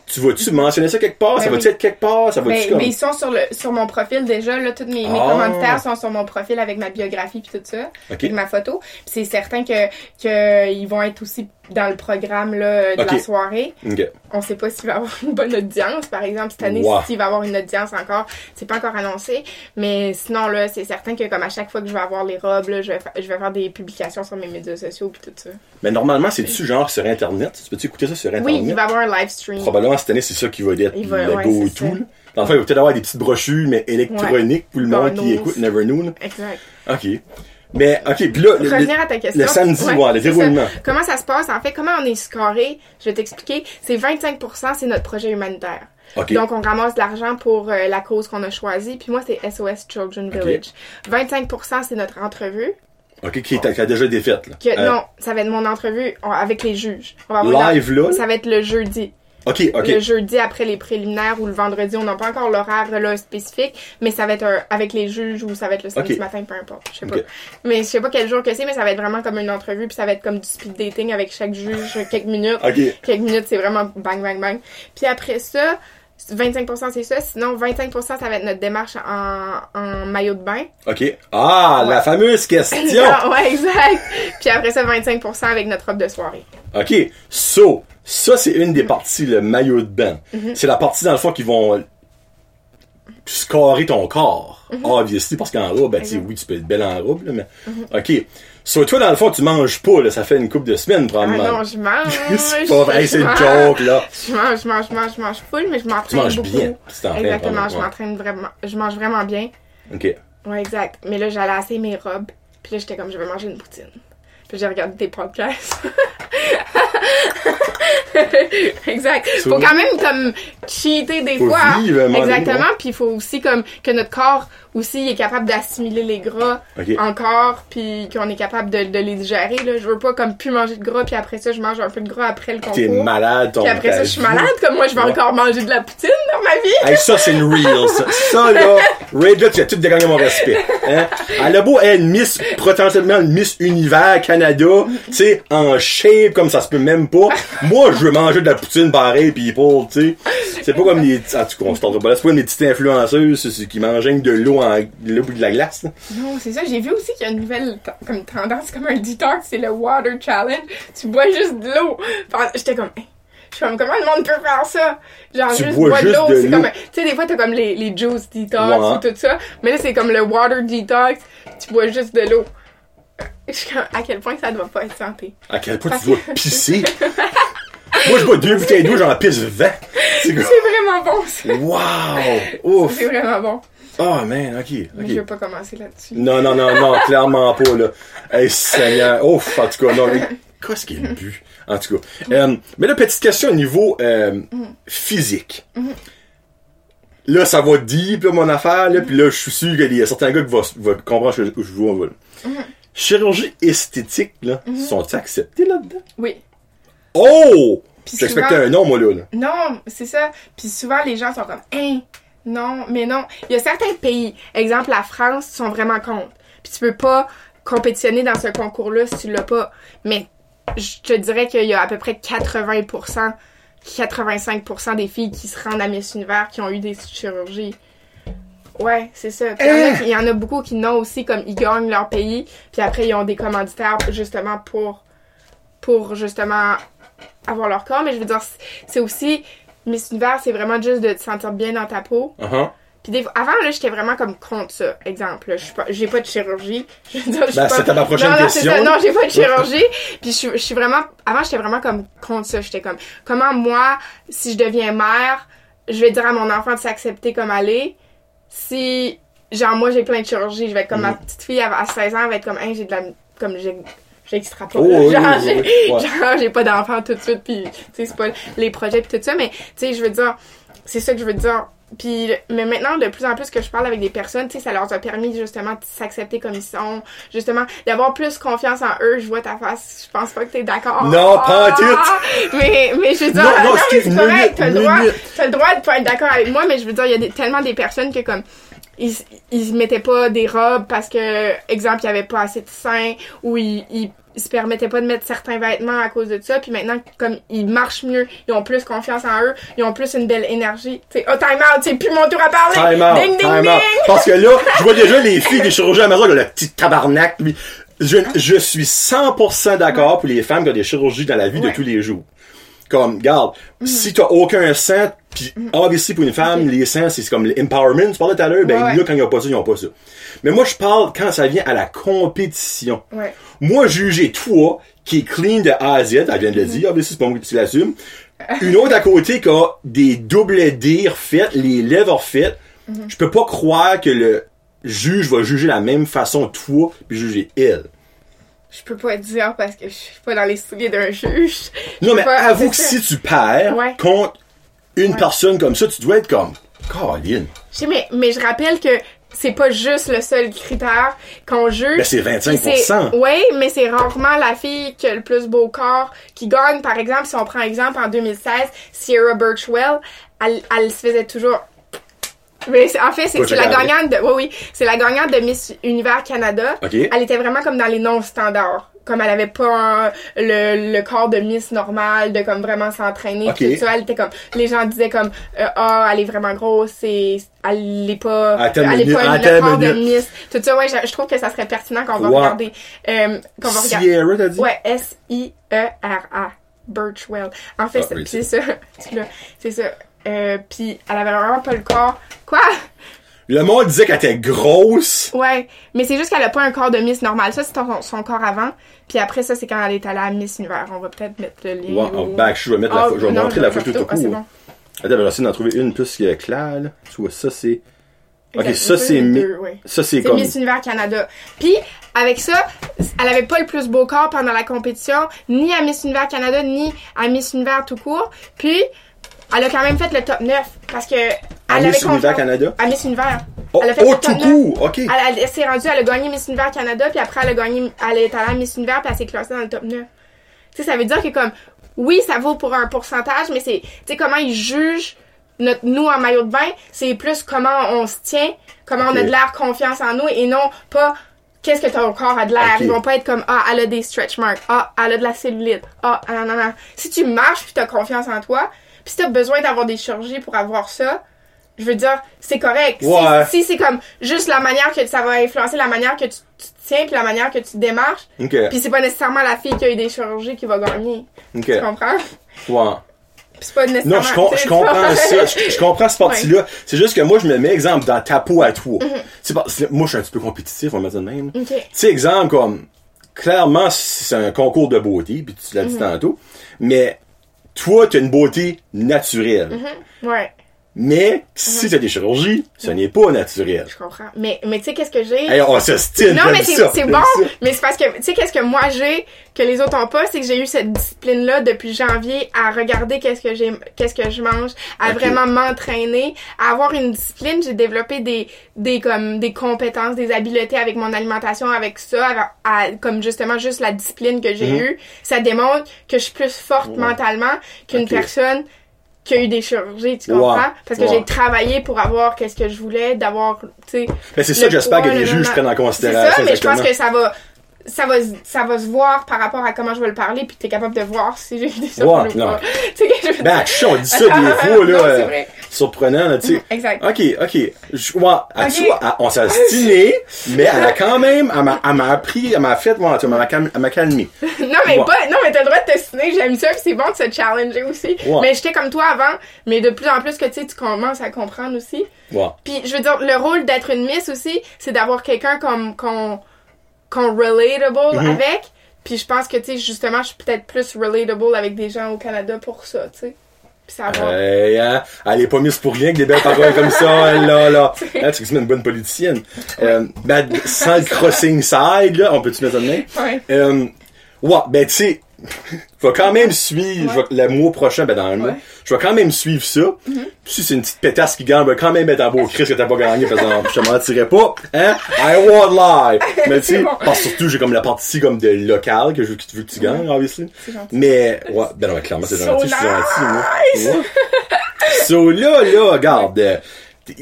tu vas-tu mentionner ça quelque part? ça Ben va-tu oui. être quelque part? Ça va-tu Mais, comme... mais ils sont sur le sur mon profil déjà là tous mes, mes Ah. commanditaires sont sur mon profil avec ma biographie puis tout ça Ok. avec ma photo c'est certain que que ils vont être aussi dans le programme là de la soirée Ok. on sait pas s'il va avoir une bonne audience par exemple cette année Wow. s'il va avoir une audience encore c'est pas encore annoncé mais sinon là c'est certain que comme à chaque fois que je vais avoir les robes là je vais je vais faire des publications sur mes médias sociaux puis tout ça Mais normalement, c'est-tu genre sur Internet? Tu peux-tu écouter ça sur Internet? oui il va y avoir un live stream Probablement cette année, c'est ça qui va être Il va- le ouais, c'est ça. là. Dans le fond, il va peut-être avoir des petites brochures, mais électroniques pour le monde qui écoute Never là. exact OK. Mais, OK, puis là, le- revenir à ta question. le samedi, ouais, le déroulement. ça. Comment ça se passe? En fait, comment on est scoré? Je vais t'expliquer. C'est 25%, c'est notre projet humanitaire. OK. Donc, on ramasse de l'argent pour euh, la cause qu'on a choisie. Puis moi, c'est SOS Children. Village. 25%, c'est notre entrevue. OK, qui, a déjà été faite, là. Que, Euh, Non, ça va être mon entrevue avec les juges. On va avoir Live, là? Ça va être le jeudi. OK, OK. Le jeudi après les préliminaires ou le vendredi. On n'a pas encore l'horaire là, spécifique, mais ça va être un- avec les juges ou ça va être le samedi matin, peu importe. Je sais pas. Mais je sais pas quel jour que c'est, mais ça va être vraiment comme une entrevue, puis ça va être comme du speed dating avec chaque juge, [LAUGHS] quelques minutes. OK. Quelques minutes, c'est vraiment bang, bang, bang. Puis après ça, 25% c'est ça. Sinon, 25% ça va être notre démarche en, en maillot de bain. OK. Ah, la fameuse question! Ah, [LAUGHS] ouais, exact. Puis après ça, 25% avec notre robe de soirée. OK. So, ça, c'est une des parties, le maillot de bain. Mhm. C'est la partie, dans le fond, qui vont scorer ton corps. Obviously, parce qu'en robe, ben, Mhm. Oui, tu peux être belle en robe, là, mais... OK. So, toi, dans le fond, tu manges pas, là. Ça fait une couple de semaines, Ah probablement. non, je mange. [LAUGHS] c'est pas vrai, c'est une joke, là. Je mange, je mange, je mange, je mange full, mais je m'entraîne Tu manges beaucoup. bien. Tu Exactement, vraiment, je ouais. m'entraîne vraiment. Je mange vraiment bien. OK. Ouais, exact. Mais là, j'allais assez mes robes. Puis là, j'étais comme, je vais manger une poutine. Puis j'ai regardé tes podcasts. [LAUGHS] exact. Faut quand même comme cheater des Faut fois. vivre, moment donné, Exactement. Puis il faut aussi comme que notre corps aussi est capable d'assimiler les gras encore, puis qu'on est capable de, de les digérer. Là. Je veux pas comme plus manger de gras, puis après ça, je mange un peu de gras après le T'es concours. malade, ton Puis après ça, je suis malade, comme moi, je vais Ouais. encore manger de la poutine dans ma vie. Hey, ça, c'est une real, ça. Ça, là, [LAUGHS] Ray, là, tu as tout dégagné mon respect. Hein? Elle a beau être Miss, potentiellement Miss Univers Canada, tu sais, en shape, comme ça se peut même pas. Moi, je veux manger de la poutine pareil, people, tu sais. C'est pas comme les, on se tentera pas là, c'est pas comme les petites influenceuses, qui mangent de l'eau en, l'eau et de la glace, là. Non, c'est ça. J'ai vu aussi qu'il y a une nouvelle comme tendance, comme un detox, c'est le water challenge. Tu bois juste de l'eau. Enfin, J'étais comme, je suis comme, comment le monde peut faire ça? Genre, Tu juste bois boire de l'eau. C'est comme, tu sais, des fois, t'as comme les, les juice detox Ouais. ou tout ça. Mais là, c'est comme le water detox. Tu bois juste de l'eau. Je suis comme, à quel point ça doit pas être santé. À quel point tu dois pisser? [LAUGHS] Moi, je bois deux bouteilles d'eau, j'en pisse 20. C'est comme, C'est vraiment bon, ça. wow! Ouf! C'est vraiment bon. Oh, man, ok, Mais ok. je veux pas commencer là-dessus. Non, non, non, non, clairement pas, là. Hey, Seigneur. Ouf, en tout cas, non. mais [LAUGHS] Qu'est-ce qui est le but? En tout cas. Euh, mais là, petite question au niveau euh, physique. Là, ça va deep, là, mon affaire, là, puis là, je suis sûr qu'il y a certains gars qui vont, vont comprendre ce que je vois. là. Chirurgie esthétique, là, sont-ils acceptés là-dedans? Oui. Oh! J'expectais un nom, moi, là. là. Non, c'est ça. Puis souvent, les gens sont comme, hein, non, mais non. Il y a certains pays, exemple la France, sont vraiment contre. Puis tu peux pas compétitionner dans ce concours-là si tu l'as pas. Mais je te dirais qu'il y a à peu près 80%, 85% des filles qui se rendent à Miss Univers qui ont eu des chirurgies. Ouais, c'est ça. Il y en a qui- beaucoup qui n'ont aussi, comme ils gagnent leur pays, puis après ils ont des commanditaires justement pour, pour justement avoir leur corps. Mais je veux dire, c'est aussi, Miss Univers, c'est vraiment juste de te sentir bien dans ta peau. Uh-huh. Puis des avant, là, j'étais vraiment comme contre ça. Exemple, là, je suis pas, j'ai pas de chirurgie. [LAUGHS] Je veux dire, je suis Ben, pas- c'était ma prochaine non, non, question. Non, j'ai pas de chirurgie. [LAUGHS] Puis je, suis- je suis vraiment, avant, j'étais vraiment comme contre ça. J'étais comme, comment moi, si je deviens mère, je vais dire à mon enfant de s'accepter comme elle est? Si, genre, moi, j'ai plein de chirurgie, je vais être comme ma Mm. petite fille à à 16 ans, elle va être comme, hein, j'ai de la, comme j'ai, j'extrapole. Oh, oui, genre, oui, j'ai, oui, ouais. j'ai pas d'enfant tout de suite, puis, tu sais, c'est pas les projets pis tout ça, mais, tu sais, je veux dire, c'est ça que je veux dire. Puis, mais maintenant, de plus en plus que je parle avec des personnes, tu sais, ça leur a permis justement de s'accepter comme ils sont, justement, d'avoir plus confiance en eux. Je vois ta face, je pense pas que t'es d'accord. Non, pas tout. Ah! Mais, mais je veux dire, Non, non, c'est correct, t'as le droit, t'as le droit de pas être d'accord avec moi, mais je veux dire, il y a des- tellement des personnes que comme, ils, ils mettaient pas des robes parce que, exemple, il y avait pas assez de seins, ou ils, ils, se permettaient pas de mettre certains vêtements à cause de ça, puis maintenant, comme ils marchent mieux, ils ont plus confiance en eux, ils ont plus une belle énergie. Tu sais, oh, time out, c'est plus mon tour à parler! Time out, ding, ding, time ding! out. Parce que là, je vois déjà les filles des chirurgiens à là, le petit tabarnak. puis Je, je suis 100% d'accord pour les femmes qui ont des chirurgies dans la vie de tous les jours. Comme, regarde, si t'as aucun sang, puis obviously pour une femme, les seins, c'est comme l'empowerment, tu parlais tout à l'heure, ben Ouais, là, quand ils ont pas ça, ils ont pas ça. Mais moi, je parle quand ça vient à la compétition. Ouais. Moi, juger toi, qui est clean de A à Z, elle vient de le dire, obviously, c'est pas moi qui l'assume. Une autre à côté qui a des doubles D refaites, les lèvres refaites. Je peux pas croire que le juge va juger la même façon toi, puis juger elle. Je peux pas te dire parce que je suis pas dans les souliers d'un juge. Non, mais pas- avoue que si tu perds Ouais. contre une Ouais. personne comme ça, tu dois être comme, Caroline. Je sais, mais, mais je rappelle que c'est pas juste le seul critère qu'on juge. Ben, c'est 25%. Oui, mais c'est rarement la fille qui a le plus beau corps qui gagne. Par exemple, si on prend exemple en 2016, Sierra Birchwell, elle, elle se faisait toujours. Mais en fait, c'est la gagnante de. Oui, oui. C'est la gagnante de Miss Univers Canada. OK. Elle était vraiment comme dans les non-standards. Comme elle avait pas euh, le, le corps de Miss normal, de comme vraiment s'entraîner. OK. puis tout ça. Elle était comme. Les gens disaient comme euh, Ah, elle est vraiment grosse, c'est. Elle est pas. Elle est pas le corps de. Miss. Tout ça, ouais, je, je trouve que ça serait pertinent qu'on va regarder. Euh, qu'on va regarder. Sierra, t'as dit? Ouais, S-I-E-R-A. Birchwell. En fait, Ah, c'est oui, c'est ça. C'est ça. [LAUGHS] Euh, puis elle avait vraiment pas le corps. Quoi? Le monde disait qu'elle était grosse. Ouais, mais c'est juste qu'elle a pas un corps de Miss normal. Ça, c'est son, son corps avant. Puis après ça, c'est quand elle est allée à Miss Univers. On va peut-être mettre le lien. Ouais, en back, je vais mettre la Ah, je vais non, montrer la photo tout Ah, court. bon. Attends, je vais essayer d'en trouver une plus claire, là. Tu vois, ça, c'est... Ok, ça, c'est... mi- ouais. Ça, c'est C'est comme... Miss Univers Canada. Puis, avec ça, elle avait pas le plus beau corps pendant la compétition, ni à Miss Univers Canada, ni à Miss Univers tout court. Puis, elle a quand même fait le top 9. Parce que. À elle Miss avait Univers Canada? À Miss Univers. Oh, elle a fait oh, le top tout 9. court! OK. Elle, elle, elle s'est rendue, elle a gagné Miss Univers Canada, puis après elle a gagné, elle est allée à Miss Univers, puis elle s'est classée dans le top 9. Tu sais, ça veut dire que comme, oui, ça vaut pour un pourcentage, mais c'est, tu sais, comment ils jugent notre, nous en maillot de bain, c'est plus comment on se tient, comment on a de l'air confiance en nous, et non pas qu'est-ce que ton corps a de l'air. Ok. Ils vont pas être comme, ah, elle a des stretch marks, ah, elle a de la cellulite, ah, ah, non, non, non. Si tu marches puis t'as confiance en toi, puis si t'as besoin d'avoir des chirurgies pour avoir ça, je veux dire, c'est correct. Si- Ouais. Si, c'est comme juste la manière que ça va influencer la manière que tu, tu te tiens puis la manière que tu te démarches, OK. puis c'est pas nécessairement la fille qui a eu des chirurgies qui va gagner. OK. Tu comprends? Ouais. Puis c'est pas nécessairement. Non, je, com- je comprends ça. Je, je comprends ce parti-là. C'est juste que moi, je me mets, exemple, dans ta peau à toi. Mhm. Pas- c'est- moi, je suis un petit peu compétitif, on va ça de même. Ok. Tu sais, exemple, comme, clairement, c'est un concours de beauté, puis tu l'as Mhm. dit tantôt, mais toi, tu as une beauté naturelle. Mhm. Ouais, Mais, si as des chirurgies, ce n'est pas naturel. je comprends. Mais, mais tu sais, qu'est-ce que j'ai? Hey, on se style, Non, mais c'est c'est bon, ça. mais c'est parce que, tu sais, qu'est-ce que moi j'ai, que les autres ont pas, c'est que j'ai eu cette discipline-là depuis janvier à regarder qu'est-ce que j'ai, qu'est-ce que je mange, à vraiment m'entraîner, à avoir une discipline. J'ai développé des, des, comme, des compétences, des habiletés avec mon alimentation, avec ça, à- comme justement juste la discipline que j'ai Mhm. eue. Ça démontre que je suis plus forte mentalement qu'une personne qui a eu des chirurgies, tu comprends? Parce que j'ai travaillé pour avoir qu'est-ce que je voulais, d'avoir, tu sais, Mais c'est ça que j'espère que les le juges prennent en c'est considération. ça, mais je pense que ça va ça va, se- ça va se voir par rapport à comment je vais le parler, puis t'es capable de voir si j'ai des surprises ou non. pas. [LAUGHS] Tu sais, que je Ben, dire- chut, on dit ça des fois, là. [LAUGHS] Non, vrai. surprenant, là, tu sais. Exact. Ok, ok. Je, ouais, elle- tu Ok. vois, elle- on s'est stiné, mais elle a [LAUGHS] quand même, elle m'a, elle m'a appris, elle m'a fait, vois, elle m'a calmé. Non, mais Ouais. pas, non, mais t'as le droit de t'ostiner, j'aime ça, puis c'est bon de se challenger aussi. Ouais. Mais j'étais comme toi avant, mais de plus en plus que tu sais, tu commences à comprendre aussi. Puis je veux dire, le rôle d'être une miss aussi, c'est d'avoir quelqu'un comme qu'on qu'on relatable Mhm. avec. Puis je pense que tu sais justement, je suis peut-être plus relatable avec des gens au Canada pour ça, tu sais. Puis ça va. Hey, hein, elle est pas mise pour rien que des belles paroles comme ça, [LAUGHS] elle, là, là. Hein, tu es une bonne politicienne. Euh, ben, sans le [LAUGHS] crossing side, là, on peut-tu mettre ça de? Ouais. Euh, ouais, ben, tu sais, [LAUGHS] je vais quand même suivre, je vais- le mois prochain, ben, dans un mois, Ouais. je vais quand même suivre ça. Puis si c'est une petite pétasse qui gagne, je vais quand même être en beau Chris que t'as pas gagné, par exemple. Je te mentirais pas, hein? I won't lie. [LAUGHS] Mais tu sais, bon. parce que surtout, j'ai comme la partie comme de local que je veux que tu veux que tu gagnes, obviously. Mais, ouais, ben non, clairement, c'est So gentil, je suis gentil, moi. nice! Ouais. So là, là, regarde, euh,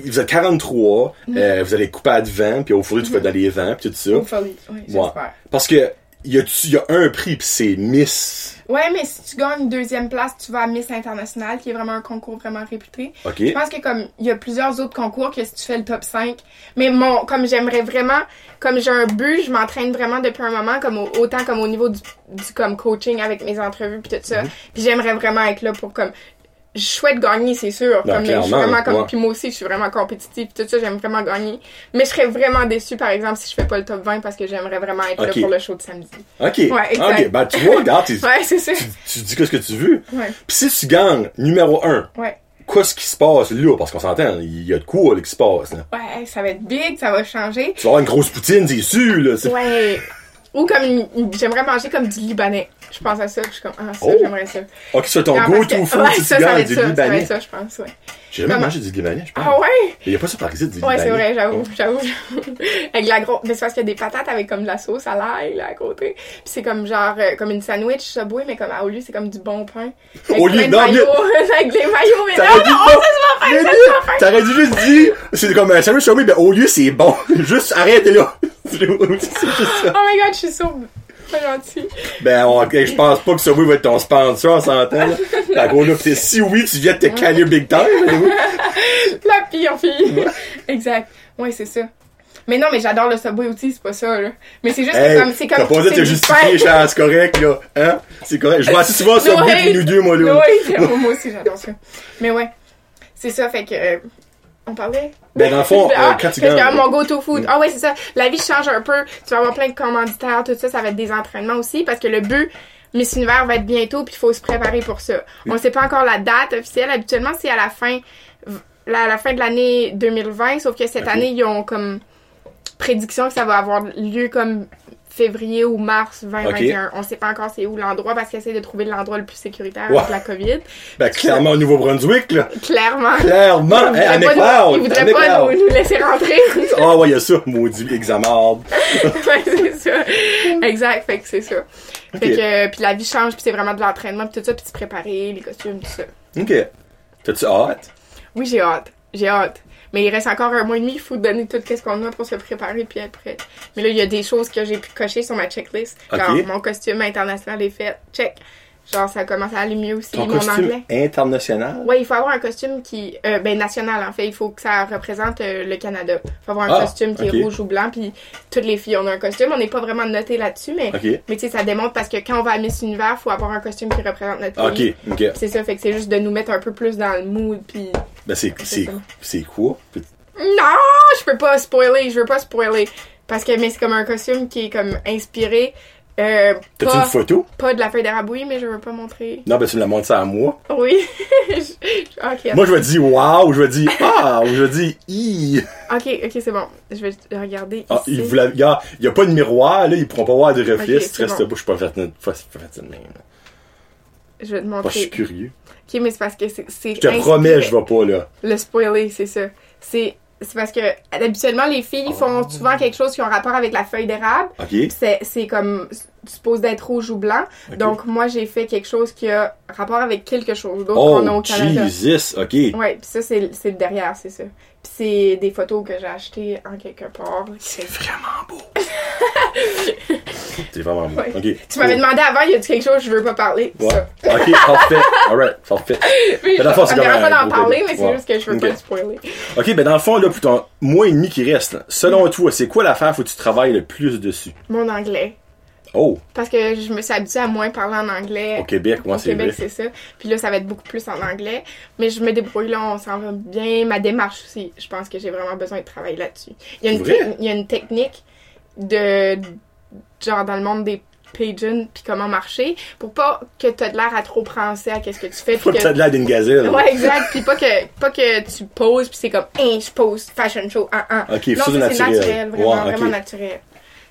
vous êtes 43, Mm. euh, vous allez couper à de vent, puis au fourré, tu fais dans les vents, puis tout ça. Hopefully. Ouais, Ouais. Parce que, y a, y a un prix, puis c'est Miss? Ouais, mais si tu gagnes deuxième place, tu vas à Miss International, qui est vraiment un concours vraiment réputé. OK? Je pense que comme il y a plusieurs autres concours que si tu fais le top 5, mais mon comme j'aimerais vraiment comme j'ai un but, je m'entraîne vraiment depuis un moment comme au- autant comme au niveau du, du comme coaching avec mes entrevues puis tout ça. Mhm. Puis j'aimerais vraiment être là pour comme je souhaite gagner, c'est sûr. Ben, comme, je suis vraiment comme ouais. puis moi aussi, je suis vraiment compétitive, tout ça, j'aime vraiment gagner. Mais je serais vraiment déçue par exemple si je fais pas le top 20 parce que j'aimerais vraiment être là pour le show de samedi. OK. Ouais, exact. OK, ben tu vois, regarde, tu, [LAUGHS] Ouais, c'est ça. tu, tu dis que ce que tu veux. Ouais. Puis si tu gagnes numéro 1, Ouais. qu'est-ce qui se passe là? Parce qu'on s'entend, il y a de quoi là, qui se passe. Là. Ouais, ça va être big, ça va changer. Tu vas avoir une grosse poutine, c'est sûr. Là, Ouais. Ou comme j'aimerais manger comme du libanais. Je pense à ça, je suis comme ah ça Oh. j'aimerais ça. OK, c'est ton Non, go parce que- to food ouais, ça, ça va être du ça, ça va être ça, je pense, ouais. J'ai jamais mangé du je pense. Ah ouais? Il y a pas ça par ici, du Ouais, c'est vrai, j'avoue, j'avoue. avec la grosse. Mais c'est parce qu'il y a des patates avec comme de la sauce à l'ail là à côté. Puis c'est comme genre euh, comme une sandwich Subway, mais comme à au lieu c'est comme du bon pain. [LAUGHS] Avec Au lieu- non, maillots, [LAUGHS] avec des maillots, mais non, T'aurais non, ça se va Mais faire, dû juste dire, c'est comme un sandwich Subway, ben au lieu c'est bon. [LAUGHS] Juste arrête là. Oh my god, je suis. Gentil. Ben, on- je pense pas que Subway va être ton sponsor, on s'entend. La gros là, [LAUGHS] si oui, tu viens de te caler big time. oui. [LAUGHS] La pire fille. exact. Ouais, c'est ça. Mais non, mais j'adore le Subway aussi, c'est pas ça, là. Mais c'est juste Hey, que comme, c'est comme. T'as pas besoin de justifier. Charles, c'est correct, là. Hein? C'est correct. Je vois assez souvent Subway pis nous deux, moi, là. Oui, [LAUGHS] moi aussi, j'adore ça. Mais ouais. C'est ça, fait que. euh, on parlait? Ben, dans le fond, Ah, euh, quand tu gagnes. garde mon go-to food. Ah ouais, c'est ça. La vie change un peu. Tu vas avoir plein de commanditaires, tout ça. Ça va être des entraînements aussi parce que le but, Miss Univers va être bientôt puis il faut se préparer pour ça. On sait pas encore la date officielle. Habituellement, c'est à la fin, la, la fin de l'année 2020. Sauf que cette année, ils ont comme prédiction que ça va avoir lieu comme février ou mars 2021. On sait pas encore c'est où l'endroit parce qu'ils essaient de trouver l'endroit le plus sécuritaire avec la COVID. Ben, clairement, au Nouveau-Brunswick, là. Clairement. Clairement, Ils à voudraient pas, nous, ils voudraient pas nous, laisser rentrer. Ah, ouais, y a ça, maudit examen. [LAUGHS] ouais, c'est ça. Exact, fait que c'est ça. Ok. Fait que, euh, puis la vie change, puis c'est vraiment de l'entraînement, puis tout ça, puis se préparer, les costumes, tout ça. OK. T'as-tu hâte? Oui, j'ai hâte. J'ai hâte. Mais il reste encore un mois et demi, il faut donner tout ce qu'on a pour se préparer puis être prêt. Mais là, il y a des choses que j'ai pu cocher sur ma checklist. Ok. Genre, mon costume international est fait. Check. Genre, ça commence à aller mieux aussi, Ton mon costume anglais. international? Ouais, il faut avoir un costume qui. Euh, ben, national, en fait. Il faut que ça représente euh, le Canada. Il faut avoir un Ah, costume qui ok. est rouge ou blanc, puis toutes les filles ont un costume. On n'est pas vraiment noté là-dessus, mais. OK. Mais tu sais, ça démontre parce que quand on va à Miss Univers, faut avoir un costume qui représente notre OK, pays. OK. C'est ça, fait que c'est juste de nous mettre un peu plus dans le mood, puis. Ben, c'est, c'est, c'est quoi? Non, je peux pas spoiler, je veux pas spoiler. Parce que, mais c'est comme un costume qui est comme inspiré. Euh, T'as-tu pas, une photo? pas de la feuille oui, mais je veux pas montrer. Non, ben, tu me la montres ça à moi. Oui. [LAUGHS] Je- ok, Moi, je vais dire wow, je vais dire ah, ou je vais dire i. ok, ok, c'est bon. Je vais regarder. Ah, ici. il vous la- il y a, il pas de miroir, là, ils pourront pas voir de reflet Ok, si tu c'est restes bon. Je suis pas fait, pas, pas fait de même. là. Je vais te Moi, je suis montrer. curieux. Ok, mais c'est parce que c'est. Je te inspiré. promets, je vais pas, là. Le spoiler, c'est ça. C'est. C'est parce que habituellement les filles font souvent quelque chose qui a rapport avec la feuille d'érable. OK? C'est comme suppose d'être rouge ou blanc. Donc, moi, j'ai fait quelque chose qui a rapport avec quelque chose d'autre Oh, qu'on a au Canada. Jesus, ok. Ouais, puis ça, c'est c'est le derrière, c'est ça. Puis c'est des photos que j'ai achetées en quelque part. C'est vraiment beau. c'est vraiment beau. Ouais. Tu m'avais demandé avant, y a-tu quelque chose, je veux pas parler? Ouais. Ça. Ok, parfait. Alright, parfait. [LAUGHS] Oui, dans le fond, c'est comme pas d'en parler, mais c'est Ouais. juste que je veux pas le spoiler. Ok, ben dans le fond, là, pour ton mois et demi qui reste, là, selon toi, c'est quoi l'affaire faut que tu travailles le plus dessus? Mon anglais. Oh, Parce que je me suis habituée à moins parler en anglais. au Québec, moi, Au c'est Québec, vrai. c'est ça. Puis là, ça va être beaucoup plus en anglais. Mais je me débrouille là, on s'en va bien. Ma démarche aussi, je pense que j'ai vraiment besoin de travailler là-dessus. Il y a une, Vrai? tec- il y a une technique de, genre dans le monde des pigeons, puis comment marcher, pour pas que t'aies de l'air à trop penser à qu'est-ce que tu fais. Faut que t'aies de l'air d'une gazelle. Ouais, exact. Puis pas que, pas que tu poses, puis c'est comme, hein, je pose, fashion show, hein, hein. Ok, c'est naturel. naturel, vraiment, ok. vraiment naturel.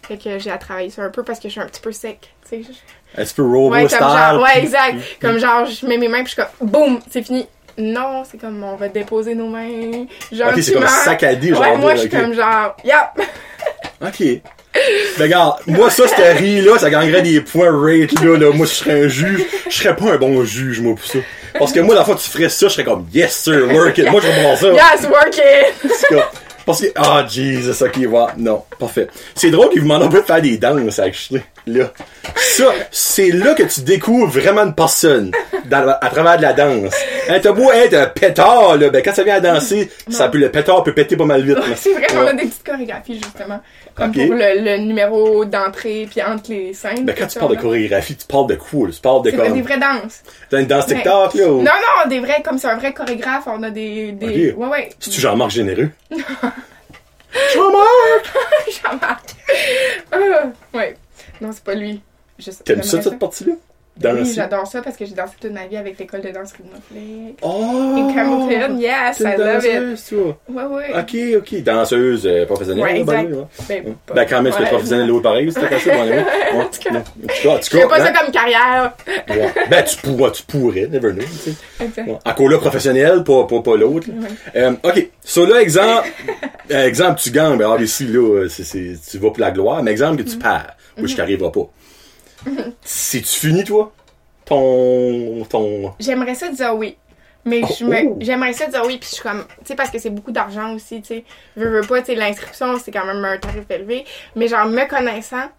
Fait que j'ai à travailler ça un peu parce que je suis un petit peu sec. Un petit peu robo Ouais, comme genre, ouais, exact. Comme genre, je mets mes mains puis je suis comme, boum, c'est fini. Non, c'est comme, on va déposer nos mains. Genre, Ok, c'est comme saccadé, genre. Ouais, moi, je suis comme genre, yep. [LAUGHS] Ok. Mais regarde, moi, ça, cette riz-là, ça gagnerait des points rate, là, là. Moi, si je serais un juge, je serais pas un bon juge, moi, pour ça. Parce que moi, la fois que tu ferais ça, je serais comme, yes, sir, work it. Moi, je vais voir ça. Yes, work it. Parce que, ah, Jesus, ok, ouais, non, parfait. C'est drôle qu'ils vous demandent peu de faire des danses, actually, là. Ça, c'est là que tu découvres vraiment une personne, dans, à travers de la danse. Hein, t'as beau être un pétard, là, ben, quand ça vient à danser, ça peut, le pétard peut péter pas mal vite. C'est vrai qu'on a des petites chorégraphies, justement. Comme pour le, le numéro d'entrée puis entre les scènes. Ben, quand tu parles de chorégraphie, tu parles de là? Tu parles de comme, des vraies danses. t'as une danse TikTok, là, ou? Non, non, des vrais, comme c'est un vrai chorégraphe, on a des. des... Ok. Ouais, ouais. C'est-tu Jean-Marc Généreux? [LAUGHS] Jean-Marc! Jean-Marc. Ah, [LAUGHS] ouais. Non, c'est pas lui. Sais- T'aimes ça, cette partie-là? Danser? Oui, j'adore ça parce que j'ai dansé toute ma vie avec l'école de danse Rhythmoflex. Oh! In Hamilton, yes, I love it. danseuse, toi. Ouais, ouais. Ok, ok. Danseuse euh, professionnelle. Ouais, là, exact. ben. Ben, pas- Ben, quand même, c'est ouais. professionnel l'autre pareil, c'était comme ça, bon, [LAUGHS] ouais. En tout cas, Je fais pas hein? ça comme carrière. Ouais. Ben, tu pourrais, tu pourrais, never know, tu sais. Exact. Ouais. Encore là, professionnel, pas, pas, pas l'autre. là. Ouais. Euh, ok. So là, exemple, euh, exemple, tu gagnes, ben, obviously, là, c'est, c'est, tu vas pour la gloire, mais exemple que tu Mm-hmm. perds, which t'arriveras pas. C'est-tu fini, toi? Ton, ton, J'aimerais ça dire oui. Mais Oh, je me- oh. j'aimerais ça dire oui, puis je suis comme, tu sais, parce que c'est beaucoup d'argent aussi, tu sais. Je veux pas, tu sais, l'inscription, c'est quand même un tarif élevé. Mais genre, me connaissant,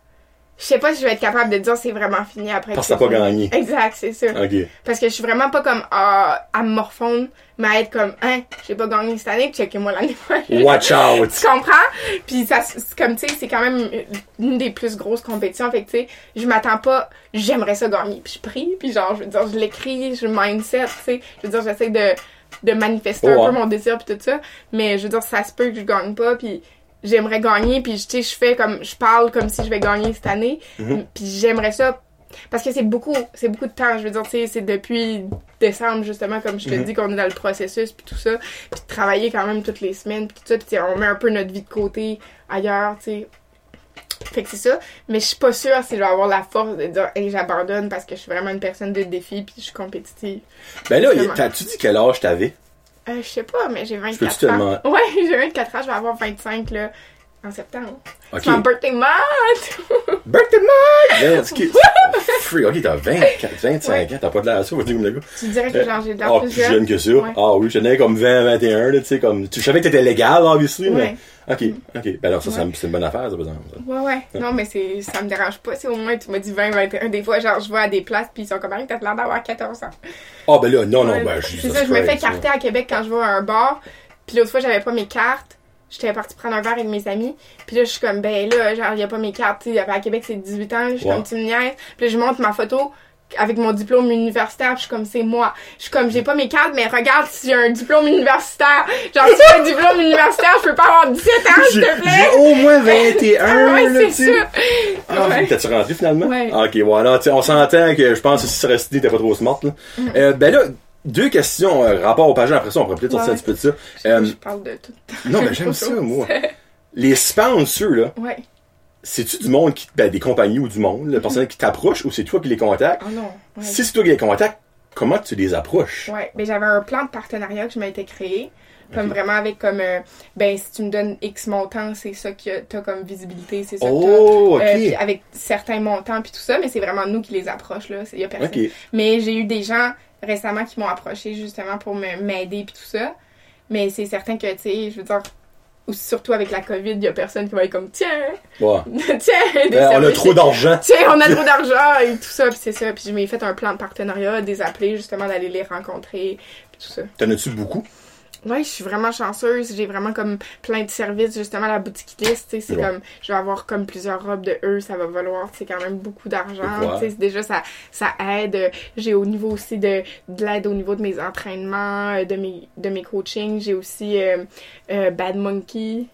je sais pas si je vais être capable de dire c'est vraiment fini après. parce que t'as pas gagné. Exact, c'est ça. Ok. Parce que je suis vraiment pas comme ah, à me morfondre, mais à être comme, hein, j'ai pas gagné cette année, checkez-moi l'année prochaine. Watch out! [LAUGHS] Tu comprends? Puis ça, c'est comme, tu sais, c'est quand même une des plus grosses compétitions. Fait que, tu sais, je m'attends pas, j'aimerais ça gagner. Puis je prie, puis genre, je veux dire, je l'écris, je mindset, tu sais. Je veux dire, j'essaie de, de manifester Oh, un peu mon désir, puis tout ça. Mais je veux dire, ça se peut que je gagne pas, puis j'aimerais gagner, puis tu sais, je fais comme, je parle comme si je vais gagner cette année. Mhm. Puis j'aimerais ça parce que c'est beaucoup, c'est beaucoup de temps. Je veux dire, tu sais, c'est depuis décembre, justement, comme je te Mhm. dis, qu'on est dans le processus, puis tout ça. Puis de travailler quand même toutes les semaines, puis tout ça. Puis on met un peu notre vie de côté ailleurs, tu sais. Fait que c'est ça. Mais je suis pas sûre si je vais avoir la force de dire, hey, j'abandonne parce que je suis vraiment une personne de défi, puis je suis compétitive. Ben là, t'as-tu dit quel âge t'avais? Euh, je sais pas, mais j'ai peux-tu 24 te ans. Ouais, [LAUGHS] j'ai 24 ans, je vais avoir 25, là, en septembre. Ok. C'est mon birthday month! [LAUGHS] Birthday month! Ben, ce qui- Free, ok, t'as 24, 25 ans, t'as pas de l'air à ça, dire comme le gars. tu dirais que genre, j'ai de l'air Ah, plus plus jeune que ça. Ouais. Ah oui, j'en avais comme 20, 21, là, tu sais, comme, tu savais que t'étais légal, obviously, mais, Ouais. ok, ok. Ben alors, ça, Ouais. c'est une- c'est bonne affaire, ça, par exemple. Ouais, ouais. Non, mais c'est, ça me dérange pas. C'est au moins, tu m'as dit 20, 21. Des fois, genre, je vais à des places, puis ils sont comme, Hey, t'as l'air d'avoir 14 ans. Ah, ben là, non, non, Ouais. ben, C'est Jesus ça, je me fais carter à Québec quand je vais à un bar. Puis l'autre fois, j'avais pas mes cartes. J'étais partie prendre un verre avec mes amis. Puis là, je suis comme, ben là, genre, y a pas mes cartes. Tu sais, à Québec, c'est 18 ans. Je suis Ouais. comme, tu me niaises. Puis là, je montre ma photo avec mon diplôme universitaire. Puis je suis comme, c'est moi. Je suis comme, j'ai pas mes cartes, mais regarde si j'ai un diplôme universitaire. Genre, si j'ai un diplôme universitaire, je peux pas avoir 17 ans, s'il J'ai te plaît. j'ai au moins 21, ouais, là, c'est tu ça. Ah, Ouais. t'as-tu rentré finalement? Ouais. Ah, ok, voilà. Tu sais, on s'entend que je pense que si ça restait, t'es pas trop smart, là. Mm. Euh, ben là, deux questions, euh, rapport au page après ça, on pourrait peut-être sortir un petit peu de ça. Je, Euh, je parle de tout. non, ben [LAUGHS] j'aime ça, moi. Les sponsors, là, Ouais. c'est-tu du monde qui, ben, des compagnies ou du monde, le personnel qui t'approche ou c'est toi qui les contactes? Oh non. Ouais. Si c'est toi qui les contactes, comment tu les approches? Ouais, mais j'avais un plan de partenariat que je m'étais créé. Comme vraiment avec comme, euh, ben, si tu me donnes X montant, c'est ça que t'as comme visibilité, c'est ça que Oh, t'as. ok. Euh, puis avec certains montants puis tout ça, mais c'est vraiment nous qui les approche là, il y a personne. ok. Mais j'ai eu des gens récemment qui m'ont approché justement pour me- m'aider puis tout ça. Mais c'est certain que, tu sais, je veux dire, ou surtout avec la COVID, il y a personne qui va être comme, tiens, Ouais. [LAUGHS] tiens, Euh, on a trop d'argent. [LAUGHS] Tiens, on a trop d'argent et tout ça, puis c'est ça. Puis je m'ai fait un plan de partenariat, des appelés justement d'aller les rencontrer, puis tout ça. T'en as-tu beaucoup? Ouais, je suis vraiment chanceuse. J'ai vraiment comme plein de services, justement, la boutique liste, tu sais, c'est Ouais. comme, je vais avoir comme plusieurs robes de eux, ça va valoir, c'est quand même beaucoup d'argent, Ouais. tu sais, déjà, ça, ça aide. J'ai au niveau aussi de, de l'aide au niveau de mes entraînements, euh, de mes, de mes coachings. J'ai aussi euh, euh, Bad Monkey.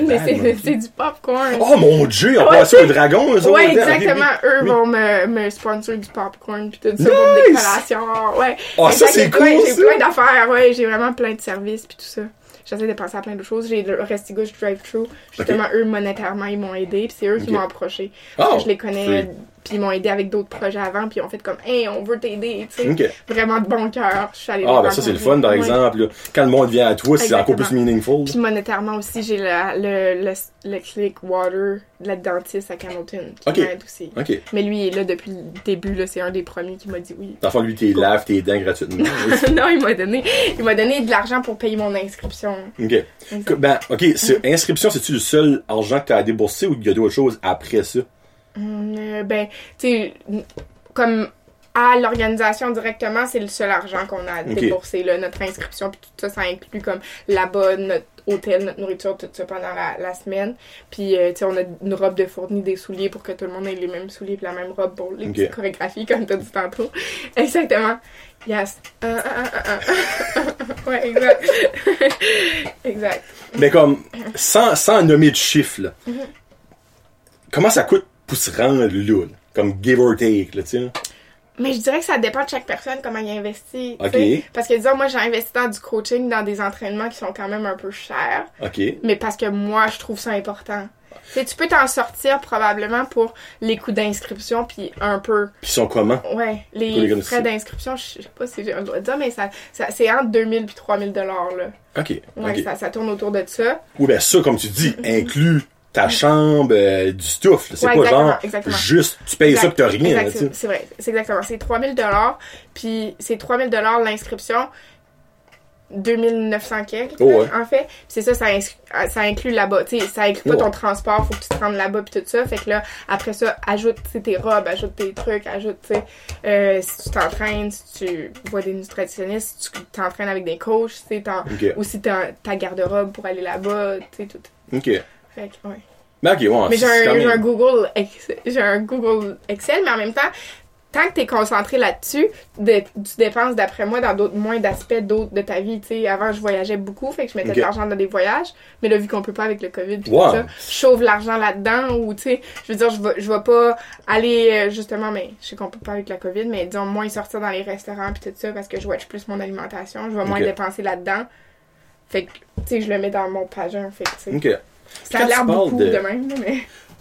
Mais c'est Monkey. c'est du popcorn. Oh mon dieu, on Ouais, passe au dragon, eux autres, Ouais, hein? Exactement. Eux Oui. vont me, me sponsor du popcorn puis tout ça pour des collations. Ouais. Ah, ça, c'est cool, J'ai plein d'affaires, ouais. J'ai vraiment plein de services puis tout ça. J'essaie de penser à plein de choses. J'ai le Restigouche Drive-Thru. Justement, eux, monétairement, ils m'ont aidé. Puis c'est eux qui m'ont approché. Oh, je les connais. Puis ils m'ont aidé avec d'autres projets avant. Puis ils ont fait comme, hey, on veut t'aider. Tu sais. Vraiment de bon cœur. Je suis allée Ah, ben ça, c'est le fun, par exemple. là. Quand le monde vient à toi, c'est encore plus meaningful. Puis monétairement aussi, j'ai le, le, le, le Click Water de la dentiste à Hamilton qui Ok. m'aide aussi. Mais lui, il est là depuis le début, là, c'est un des premiers qui m'a dit oui. Fond, lui, t'es Cool. lave tes dents gratuitement. [LAUGHS] non, il m'a donné, il m'a donné de l'argent pour payer mon inscription. OK. Ben, OK, c'est- inscription, c'est-tu le seul argent que t'as à débourser ou il y a d'autres choses après ça? Hum, euh, ben, tu sais, comme à l'organisation directement, c'est le seul argent qu'on a débourser, là, notre inscription, puis tout ça, ça inclut comme là-bas, notre hôtel, notre nourriture, tout ça pendant la, la semaine. Puis, euh, tu sais, on a une robe de fourni, des souliers pour que tout le monde ait les mêmes souliers, puis la même robe pour les petites chorégraphies, comme tu as dit tantôt. [LAUGHS] Exactement. Yes. Ah. [LAUGHS] ouais, exact. [LAUGHS] exact. Mais comme, sans, sans nommer de chiffres, là, Mhm. comment ça coûte pour se rendre là? Comme give or take, là, tu sais? là? Mais je dirais que ça dépend de chaque personne, comment il investit. tu Ok. sais. Parce que, disons, moi, j'ai investi dans du coaching, dans des entraînements qui sont quand même un peu chers. OK. Mais parce que moi, je trouve ça important. Tu sais, tu peux t'en sortir probablement pour les coûts d'inscription, puis un peu. Puis ils sont comment? Ouais, les, frais d'inscription, je sais pas si j'ai le droit de dire, mais ça, ça, c'est entre 2000 puis 3000 dollars, là. OK. Ouais, ça, ça tourne autour de ça. Oui, ben ça, comme tu dis, [LAUGHS] inclut ta chambre, euh, du stuff. C'est Ouais, pas exactement, genre exactement. juste tu payes ça pis t'as rien. c'est- vrai, c'est exactement. C'est 3000 dollars, puis c'est 3000 dollars l'inscription, 2900 quelques, Oh, ouais. en fait. C'est ça, ça, ça inclut là-bas. Tu sais, ça inclut pas Ouais. ton transport, faut que tu te rendes là-bas puis tout ça. Fait que là, après ça, ajoute tes robes, ajoute tes trucs, ajoute, tu sais, euh, si tu t'entraînes, si tu vois des nutritionnistes, si tu t'entraînes avec des coachs, tu sais, t'en- OK. aussi ta, ta garde-robe pour aller là-bas, tu sais, tout. OK. Fait que, ouais. Mais OK, ouais. Mais j'ai un, Google Ex- j'ai un Google Excel, mais en même temps, tant que t'es concentré là-dessus, de- tu dépenses d'après moi dans d'autres moins d'aspects d'autres de ta vie. Tu sais, avant je voyageais beaucoup, fait que je mettais de l'argent dans des voyages, mais là vu qu'on peut pas avec le Covid pis Wow. tout ça, je sauve l'argent là-dedans ou tu sais, je veux dire je vais je vais pas aller euh, justement mais je sais qu'on peut pas avec la Covid, mais disons moins sortir dans les restaurants puis tout ça parce que je watch plus mon alimentation, je vais moins dépenser là-dedans. Fait que tu sais, je le mets dans mon pagin, fait que tu sais. Ça a l'air beaucoup de- de même, mais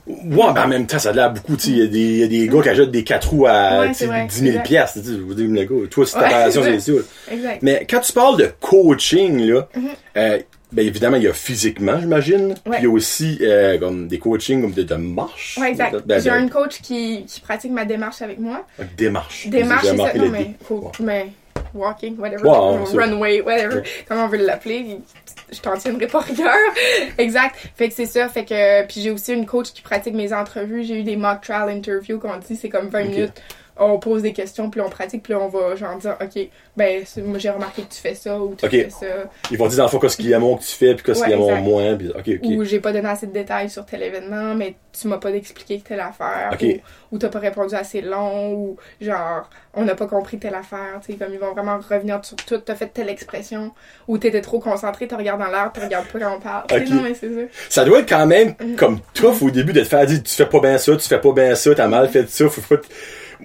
Ouais, ben en même temps, ça a l'air beaucoup. Il y, a des- il y a des gars qui achètent des 4 roues à Ouais, tu c'est sais, vrai, 10 000 exact. piastres. Je vous dis, le gars, toi, c'est ta relation, c'est c'est vrai. ça. exact. Mais quand tu parles de coaching, là, Mhm. euh, ben évidemment, il y a physiquement, j'imagine. Puis il y a aussi euh, comme des coachings comme de, de marche. Ouais, exact. Ben, J'ai un coach qui, qui pratique ma démarche avec moi. démarche. Démarche, c'est ça. Non, mais, Ouais. mais walking, whatever. Runway, whatever. Comment on veut l'appeler. Je t'en tiendrai pas rigueur. [LAUGHS] exact. Fait que c'est ça. Fait que, puis j'ai aussi une coach qui pratique mes entrevues. J'ai eu des mock trial interviews qu'on dit, c'est comme 20 Ok. minutes. On pose des questions, puis on pratique, puis on va genre dire, OK, ben, moi, j'ai remarqué que tu fais ça, ou tu fais ça. Ils vont dire dans le fond qu'est-ce qu'il y a moins que tu fais, puis qu'est-ce qu'il y a Ouais, moins. Puis, ok, ok. Ou j'ai pas donné assez de détails sur tel événement, mais tu m'as pas expliqué telle affaire. Ok. Ou, ou t'as pas répondu assez long, ou genre, on n'a pas compris telle affaire. Tu sais, comme ils vont vraiment revenir sur tout. T'as fait telle expression, ou t'étais trop concentré, tu regardes dans l'air, tu regardes pas quand on parle. [LAUGHS] Non, mais c'est ça. Ça doit être quand même Mhm. comme tough au début de te faire dire tu fais pas bien ça, tu fais pas bien ça, t'as mal fait ça, faut pas.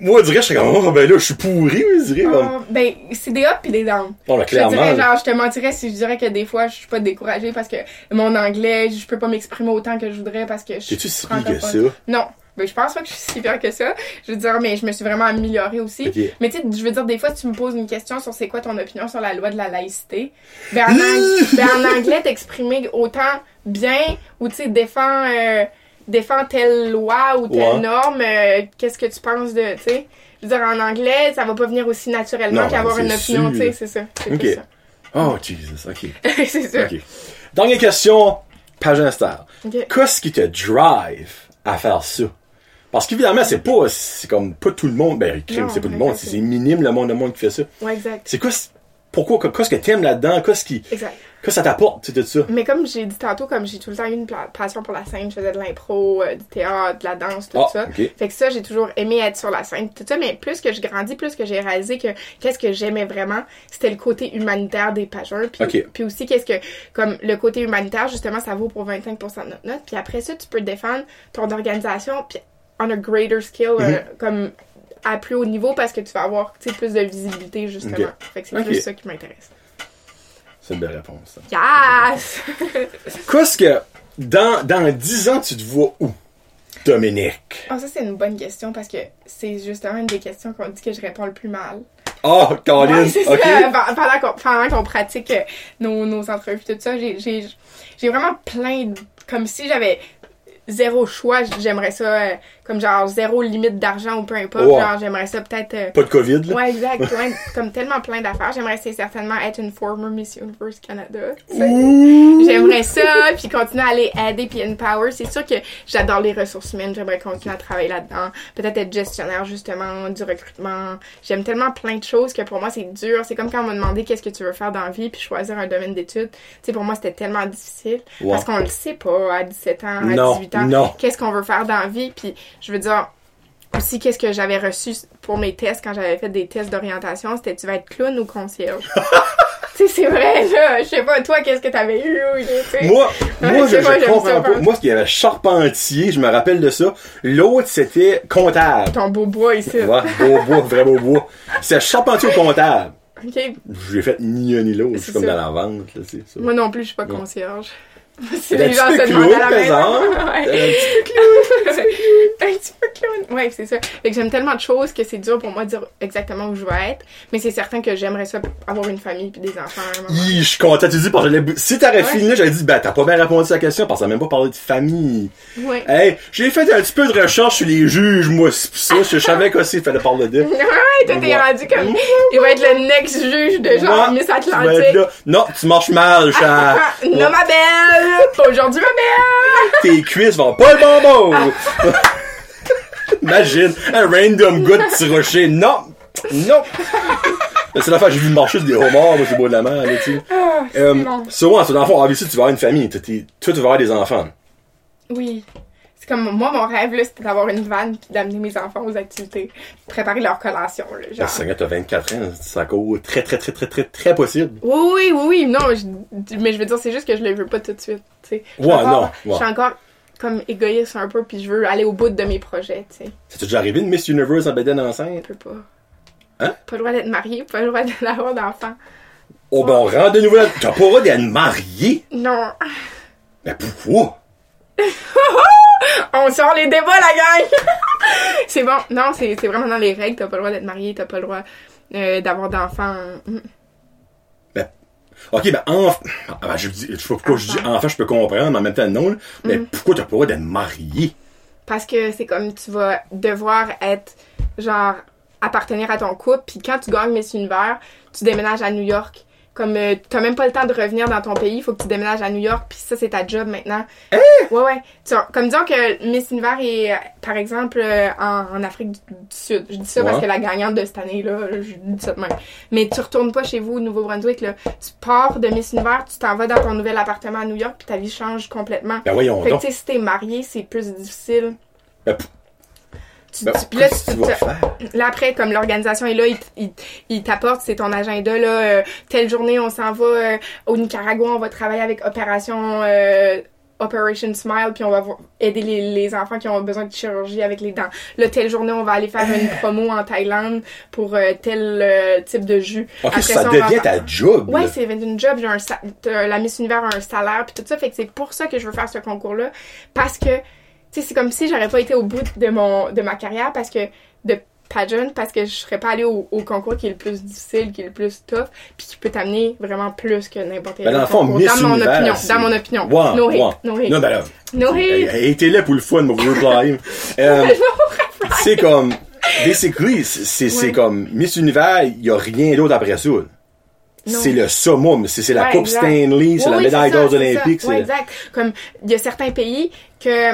Moi, je dirais, je serais comme, oh, ben là, je suis pourri, je dirais. comme. Ah, ben, c'est des ups pis des downs. Bon, là, Je te dirais, clairement. genre, je te mentirais si je dirais que des fois, je suis pas découragée parce que mon anglais, je peux pas m'exprimer autant que je voudrais parce que je T'es-tu suis si pire que ça? Non, Ben, je pense pas que je suis si pire que ça. Je veux dire, mais je me suis vraiment améliorée aussi. Mais tu sais, je veux dire, des fois, tu me poses une question sur c'est quoi ton opinion sur la loi de la laïcité. Ben, en, [LAUGHS] ang- ben, en anglais, t'exprimer autant bien ou tu sais, défends, euh, défends telle loi ou telle Ouais. norme, euh, qu'est-ce que tu penses de, tu sais? Je veux dire, en anglais, ça va pas venir aussi naturellement qu'avoir une opinion, tu sais, c'est ça. Ok. ça. Oh, Jesus, ok. [LAUGHS] c'est ça. ok. Dernière question, page Insta. Qu'est-ce qui te drive à faire ça? Parce qu'évidemment, c'est pas, c'est comme pas tout le monde, ben, crime, c'est pas tout le monde, c'est minime le monde de monde qui fait ça. Ouais, exact. C'est quoi, pourquoi, qu'est-ce que t'aimes là-dedans? Qu'est-ce qui, Exact. qu'est-ce que ça t'apporte, tu sais, tout ça? Mais comme j'ai dit tantôt, comme j'ai tout le temps eu une passion pour la scène, je faisais de l'impro, euh, du théâtre, de la danse, tout Ah, ça. Fait que ça, j'ai toujours aimé être sur la scène, tout ça. Mais plus que je grandis, plus que j'ai réalisé que qu'est-ce que j'aimais vraiment, c'était le côté humanitaire des pageurs. Puis, puis aussi, qu'est-ce que, comme le côté humanitaire, justement, ça vaut pour 25% de notre note. Puis après ça, tu peux défendre ton organisation, puis on a greater skill, euh, Mhm. comme à plus haut niveau parce que tu vas avoir plus de visibilité, justement. Fait que c'est Ok. plus ça qui m'intéresse. C'est une belle réponse, ça. Yes! [LAUGHS] Qu'est-ce que, dans, dans 10 ans, tu te vois où? Dominique? Ah, ça, c'est une bonne question parce que c'est justement une des questions qu'on dit que je réponds le plus mal. Oh, Colin, Ouais, c'est ok. [LAUGHS] ça. Pendant qu'on pendant qu'on pratique euh, nos, nos entrevues, tout ça, j'ai- j'ai j'ai vraiment plein de. Comme si j'avais zéro choix, j'aimerais ça, euh, comme genre zéro limite d'argent ou peu importe. Genre, j'aimerais ça peut-être. euh, Pas de COVID, là? Ouais, exact. [LAUGHS] comme tellement plein d'affaires. J'aimerais c'est certainement être une former Miss Universe Canada. J'aimerais ça, puis continuer à aller aider puis empower. C'est sûr que j'adore les ressources humaines. J'aimerais continuer à travailler là-dedans. Peut-être être gestionnaire, justement, du recrutement. J'aime tellement plein de choses que pour moi, c'est dur. C'est comme quand on m'a demandé qu'est-ce que tu veux faire dans la vie puis choisir un domaine d'études. Tu sais, pour moi, c'était tellement difficile. Parce qu'on le sait pas à 17 ans, à Non, 18 ans. Qu'est-ce qu'on veut faire dans la vie. Puis, je veux dire, aussi, qu'est-ce que j'avais reçu pour mes tests quand j'avais fait des tests d'orientation, c'était tu vas être clown ou concierge? [LAUGHS] tu sais, c'est vrai, là. Je sais pas, toi, qu'est-ce que t'avais eu. Moi, [LAUGHS] moi, je pas, comprends pas. Moi, il y avait charpentier, je me rappelle de ça. L'autre, c'était comptable. Ton beau bois ici. Ouais, beau bois, vrai beau bois. C'est charpentier ou comptable. Ok. Je l'ai fait ni un ni l'autre. Je suis comme dans la vente, là, c'est ça. Moi non plus, je suis pas concierge. Un les gens peu se demandent clown, à la maison. Ouais. Un petit [LAUGHS] un petit peu clown. Ouais, c'est ça. Fait que j'aime tellement de choses que c'est dur pour moi de dire exactement où je veux être. Mais c'est certain que j'aimerais ça avoir une famille puis des enfants. Hi, je suis content, tu dis, parce que j'allais- si t'aurais Ouais. fini j'aurais dit, ben, t'as pas bien répondu à la question, parce que t'as même pas parlé de famille. Ouais. Hey, j'ai fait un petit peu de recherche sur les juges, moi, c'est pour ça, je savais qu'aussi il fallait parler de. [LAUGHS] Ouais, t'es Ouais. rendu comme. Il va être le next juge de genre Miss Atlantique. Non, tu marches mal, [LAUGHS] chat. Non, ma belle! Aujourd'hui, ma belle! Tes cuisses vont pas le bonbon. Imagine, un random gars de petit rocher. Non! Non! C'est l'affaire, j'ai vu marcher sur des homards, moi, c'est beau de la mer, là, tu sais. Ah, c'est Euh, bon. so, ouais, so, dans le fond, obviously, tu vas avoir une famille. Toi, tu vas avoir des enfants. Oui. C'est comme moi, mon rêve, là, c'était d'avoir une vanne puis d'amener mes enfants aux activités. Préparer leur collation, là. Genre. T'as 24 ans, ça court très, très, très, très, très, très possible. Oui, oui, oui. Non, je- mais je veux dire, c'est juste que je le veux pas tout de suite, Ouais, encore- non, ouais. Je suis encore comme égoïste un peu puis je veux aller au bout de mes projets, tu sais. T'est déjà arrivé une Miss Universe en bédaine enceinte? Je peux pas. Hein? Pas le droit d'être marié, pas le droit d'avoir d'enfants. Oh, ben, on rentre de nouveau là. T'as pas le droit d'être marié? Non. Mais pourquoi? [LAUGHS] [LAUGHS] On sort les débats, la gang! [LAUGHS] c'est bon. Non, c'est vraiment dans les règles. T'as pas le droit d'être marié, t'as pas le droit euh, d'avoir d'enfants. Mm. Ok, ben, enfant. Ah, ben, je dis, je sais pas pourquoi je dis Enfant. enfant, je peux comprendre, mais en même temps, non, là. Mais Mm. pourquoi t'as pas le droit d'être marié? Parce que c'est comme tu vas devoir être, genre, appartenir à ton couple. Puis quand tu gagnes Miss Univers, tu déménages à New York. Comme euh, t'as même pas le temps de revenir dans ton pays, il faut que tu déménages à New York, puis ça c'est ta job maintenant. Ouais ouais. Tu vois, comme disons que Miss Univers est euh, par exemple euh, en, en Afrique du, du Sud. Je dis ça parce que la gagnante de cette année là, je dis ça de même. Mais tu retournes pas chez vous au Nouveau-Brunswick là. Tu pars de Miss Univers, tu t'en vas dans ton nouvel appartement à New York, puis ta vie change complètement. Ben, voyons Fait que donc. tu sais si t'es marié, c'est plus difficile. Ben, Tu, ben, tu- là, tu- là, après, comme l'organisation est là, il, il, il t'apporte, c'est ton agenda, là, euh, telle journée, on s'en va euh, au Nicaragua, on va travailler avec Opération euh, Operation Smile, puis on va aider les, les enfants qui ont besoin de chirurgie avec les dents. Là, telle journée, on va aller faire une promo en Thaïlande pour euh, tel euh, type de jus. Ok, Après ça devient ta job. Ouais, c'est une job, j'ai un la Miss Univers a un salaire puis tout ça, fait que c'est pour ça que je veux faire ce concours-là parce que sais, c'est comme si j'aurais pas été au bout de mon de ma carrière parce que de pageant parce que je serais pas allée au, au concours qui est le plus difficile, qui est le plus tough, puis qui peut t'amener vraiment plus que n'importe quel Ben, concours. Miss dans mon opinion, dans mon opinion. Ouais, no hate, ouais. no hate. Non, ben là. No hate. Là pour le fun, mon work live. [LAUGHS] Euh, c'est comme, basically, c'est, Ouais. comme, Miss Univers, il y a rien d'autre après ça. C'est le summum, c'est, la Ouais, Coupe exact. Stanley, c'est Oui, la médaille d'or olympique. exact. Comme, il y a certains pays que,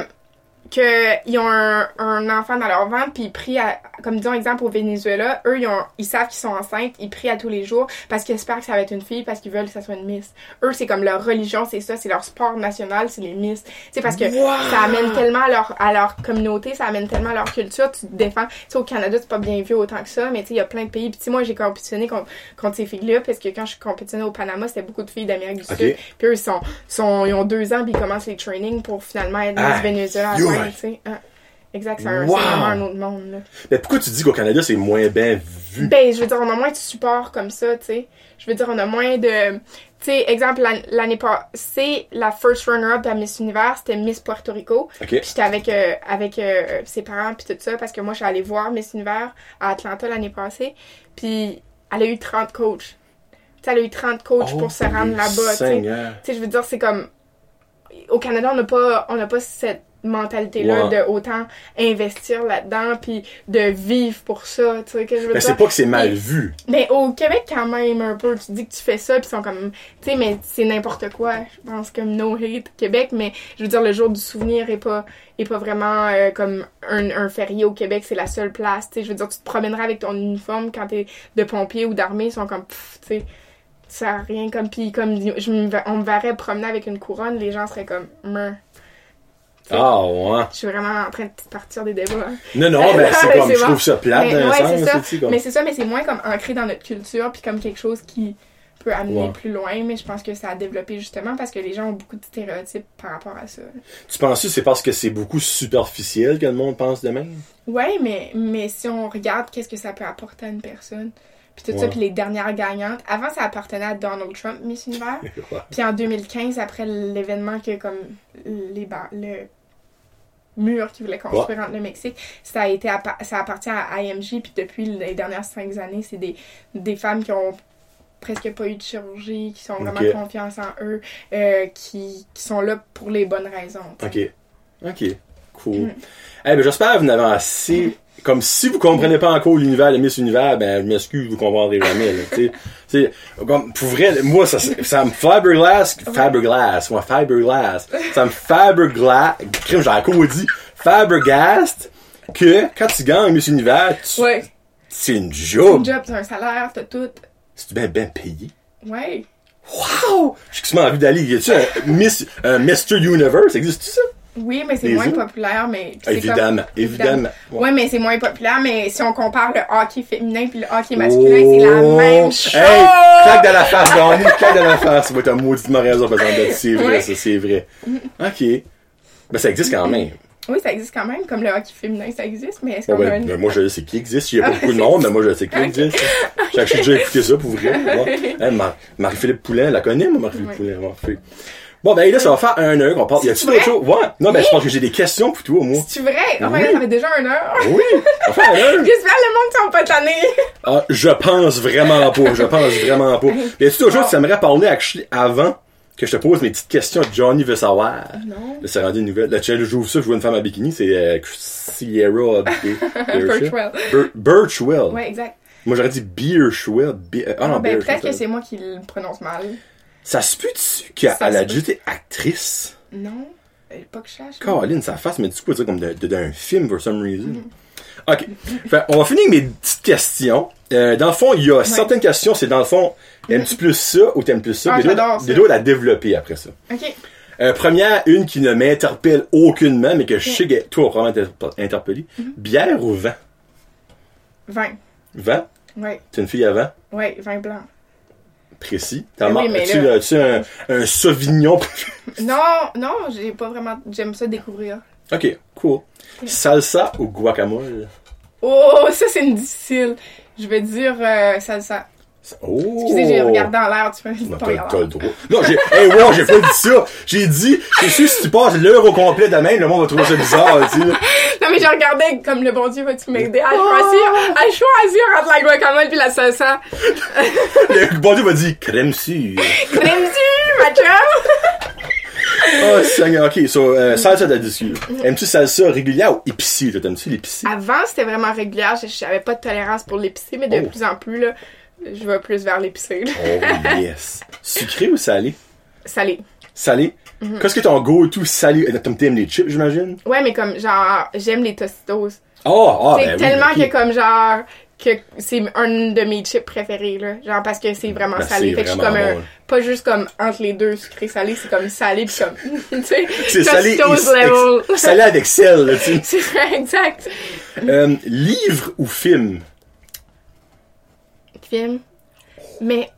que, ils ont un, un enfant dans leur ventre, puis ils prient à, comme disons exemple au Venezuela, eux, ils, ont, ils savent qu'ils sont enceintes, ils prient à tous les jours parce qu'ils espèrent que ça va être une fille, parce qu'ils veulent que ça soit une miss. Eux, c'est comme leur religion, c'est ça, c'est leur sport national, c'est les miss. Sais, parce que Wow! ça amène tellement à leur, à leur communauté, ça amène tellement à leur culture, tu te défends. Tu sais, au Canada, c'est pas bien vu autant que ça, mais tu sais, il y a plein de pays. Puis moi, j'ai compétitionné contre, contre ces filles-là, parce que quand je compétitionnais au Panama, c'était beaucoup de filles d'Amérique du. Sud. Puis eux, ils sont, sont, ils ont deux ans, puis ils commencent les trainings pour finalement être Ah, Miss Venezuela tu sais. Ah, exact, c'est un- Wow. c'est vraiment un autre monde, là. Mais pourquoi tu dis qu'au Canada, c'est moins bien vu? Ben, je veux dire, on a moins de support comme ça, tu sais. Je veux dire, on a moins de... Tu sais, exemple, l'an- l'année passée, la first runner-up de la Miss Univers, c'était Miss Puerto Rico. OK. Puis j'étais avec, euh, avec euh, ses parents, puis tout ça, parce que moi, je suis allée voir Miss Univers à Atlanta l'année passée. Puis elle a eu 30 coachs. Tu sais, elle a eu 30 coachs Oh, pour se rendre là-bas, tu sais. Seigneur. Tu sais, je veux dire, c'est comme. Au Canada, on n'a pas, on n'a pas cette mentalité-là Ouais. de autant investir là-dedans, puis de vivre pour ça, tu sais, que je veux Mais c'est pas que c'est mal Mais- vu. Mais au Québec, quand même, un peu, tu dis que tu fais ça, puis ils sont comme. Tu sais, mais c'est n'importe quoi. Je pense comme no hate Québec, mais je veux dire, le jour du souvenir est pas, est pas vraiment euh, comme un, un férié au Québec, c'est la seule place. Tu sais, je veux dire, tu te promèneras avec ton uniforme quand t'es de pompier ou d'armée, ils sont comme. Tu sais. Ça rien comme puis comme je on me verrait promener avec une couronne les gens seraient comme Meur. Ah, ouais. je suis vraiment en train de partir des débats hein. Non, non, [LAUGHS] mais c'est C'est comme, je trouve ça plate Mais, ouais, sens, ça. comme- Mais c'est ça, mais c'est moins comme ancré dans notre culture, puis comme quelque chose qui peut amener Ouais. plus loin, mais je pense que ça a développé justement parce que les gens ont beaucoup de stéréotypes par rapport à ça. Tu penses que c'est parce que c'est beaucoup superficiel que le monde pense de même? Ouais, mais, mais si on regarde qu'est-ce que ça peut apporter à une personne, puis tout Ouais. ça, puis les dernières gagnantes, avant ça appartenait à Donald Trump, Miss Univers, [LAUGHS] puis en 2015, après l'événement que comme les le mur qui voulait construire entre le Mexique, ça a été ça appartient à IMG puis depuis les dernières cinq années, c'est des, des femmes qui ont presque pas eu de chirurgie, qui sont vraiment Ok. confiance en eux, euh, qui, qui sont là pour les bonnes raisons. Ok. Ok. Cool. Mm. Eh ben, j'espère que vous n'avez assez. Comme si vous comprenez pas encore l'univers de Miss Univers, ben, je m'excuse, vous comprendrez jamais, là, tu sais. Tu sais, comme, pour vrai, moi, ça, ça me fiberglass, fiberglass, moi, fiberglass, ça me fiberglass, crime, j'ai encore dit, fibergast, que, quand tu gagnes Miss Univers, tu- Ouais, c'est une c'est job. un job, t'as un salaire, t'as tout. C'est bien, bien payé. Ouais. Wow! J'ai quasiment envie d'aller. Y a-tu un Miss, un Mr. Universe? Existe ça? Oui, mais c'est moins autres? populaire, mais... Évidemment, comme- évidemment. Ouais. mais c'est moins populaire, mais si on compare le hockey féminin puis le hockey masculin, c'est la Oh! même chose. Hey, claque dans la face, Donnie, claque dans la face. Ça va être un mauditement raison. C'est vrai, Ouais. ça, c'est vrai. OK. Ben, ça existe quand même. Oui, ça existe quand même, comme le hockey féminin, ça existe, mais est-ce qu'on a ben, ben, moi, je sais qui existe. Il y a pas beaucoup de [LAUGHS] monde, mais moi, je sais qui existe. J'ai déjà écouté ça pour vrai. Bon. Hey, Marie-Philippe Poulain, elle la connaît, moi, Marie-Philippe Ouais. Bon, fait- ben là, ça va faire un heure qu'on parle. Y a-tu C'est d'autres choses? Ouais. Non, ben, Oui. je pense que j'ai des questions pour toi, moi. C'est-tu vrai? Oh my Oui. god, ça fait déjà une heure. Oui, on va faire un heure. [LAUGHS] J'espère le monde sont pas tannés. Ah, je pense vraiment pas. Je pense vraiment pas. Y a-tu choses que tu aimerais parler avant que je te pose mes petites questions que Johnny veut savoir? Non. Là, c'est rendu une nouvelle. Là, tu j'ouvre ça, je vois une femme en bikini, c'est euh, Sierra [LAUGHS] Birchwell. Bir- Birchwell. Ouais, exact. Moi, j'aurais dit Beershwell. Be- ah non, ben, peut-être que c'est moi qui le prononce mal. Ça se peut-tu qu'elle a déjà été actrice? Non. Pas que je sache. Caroline, sa face, mais du coup, dire comme d'un film, for some reason. Mm-hmm. OK. Fait, on va finir avec mes petites questions. Euh, dans le fond, il y a certaines questions, c'est dans le fond, aimes-tu plus ça ou t'aimes plus ça? Ah, Des d'autres à développer après ça. Ok. Euh, première, une qui ne m'interpelle aucunement, mais que je sais que toi, on va probablement t'inter- interpeller. Mm-hmm. Bière ou vin? 20. Vin? Ouais. T'es une fille à vin? Ouais, vin blanc. Précis. T'as Mais mar- oui, as-tu, là- un, un Sauvignon? [LAUGHS] Non, non, j'ai pas vraiment. J'aime ça découvrir. ok, cool. Salsa ou guacamole? Oh, ça c'est une difficile. Je vais dire euh, salsa. Oh! Excusez, j'ai regardé dans l'air, tu peux pas t'as, le droit. Non, j'ai, hey, wow, j'ai pas dit ça. J'ai dit, c'est sûr, si tu passes l'heure au complet demain, le monde va trouver ça bizarre, tu sais. [LAUGHS] Non, mais j'ai regardé comme le bon Dieu va-tu m'aider à choisir, à choisir entre la guacamole puis la salsa. [LAUGHS] Le bon Dieu m'a dit, crème sûre. Crème du, ma chum! [LAUGHS] Oh, Seigneur, ok, so, euh, salsa discussion. Aimes-tu salsa régulière ou épicée? T'aimes-tu l'épicé? Avant, c'était vraiment régulière. J'avais pas de tolérance pour l'épicé, mais de Oh. plus en plus, là, je vais plus vers l'épicé. là. Oh, yes. [LAUGHS] Sucré ou salé? Salé. Salé? Mhm. Qu'est-ce que ton go-to salé? Euh, T'aimes t'aimes les chips, j'imagine? Ouais, mais comme, genre, j'aime les Tostitos. Oh, ah, c'est ben oui, tellement que, comme, genre, que c'est un de mes chips préférés, là. Genre, parce que c'est vraiment Ben, salé. c'est Fait que je suis vraiment comme un, bon. pas juste comme entre les deux sucré-salé, c'est comme salé pis comme, [LAUGHS] tu sais, C'est salé, salé avec sel, là, tu [LAUGHS] sais. C'est vrai, exact. Euh, livre ou film? Film. Mais,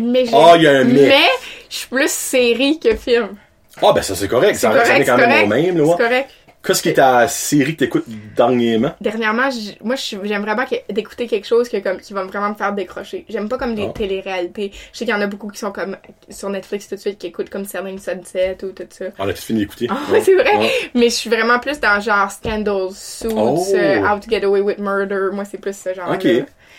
mais j'ai- Ah, il y a un mais. Mais, je suis plus série que film. Ah, ben ça, c'est correct. Ça, correct, vient quand même au même, là. C'est correct. Qu'est-ce qui est ta série que t'écoutes dernièrement? Dernièrement, moi, j'aime vraiment que- d'écouter quelque chose que, comme, qui va vraiment me faire décrocher. J'aime pas comme des Ah. téléréalités. Je sais qu'il y en a beaucoup qui sont comme sur Netflix tout de suite, qui écoutent comme Selling Sunset ou tout ça. On a tout fini d'écouter. Ah, Ouais. [LAUGHS] c'est vrai. Mais je suis vraiment plus dans genre Scandals, Suits, Oh. euh, How to Get Away with Murder. Moi, c'est plus ce genre Ok.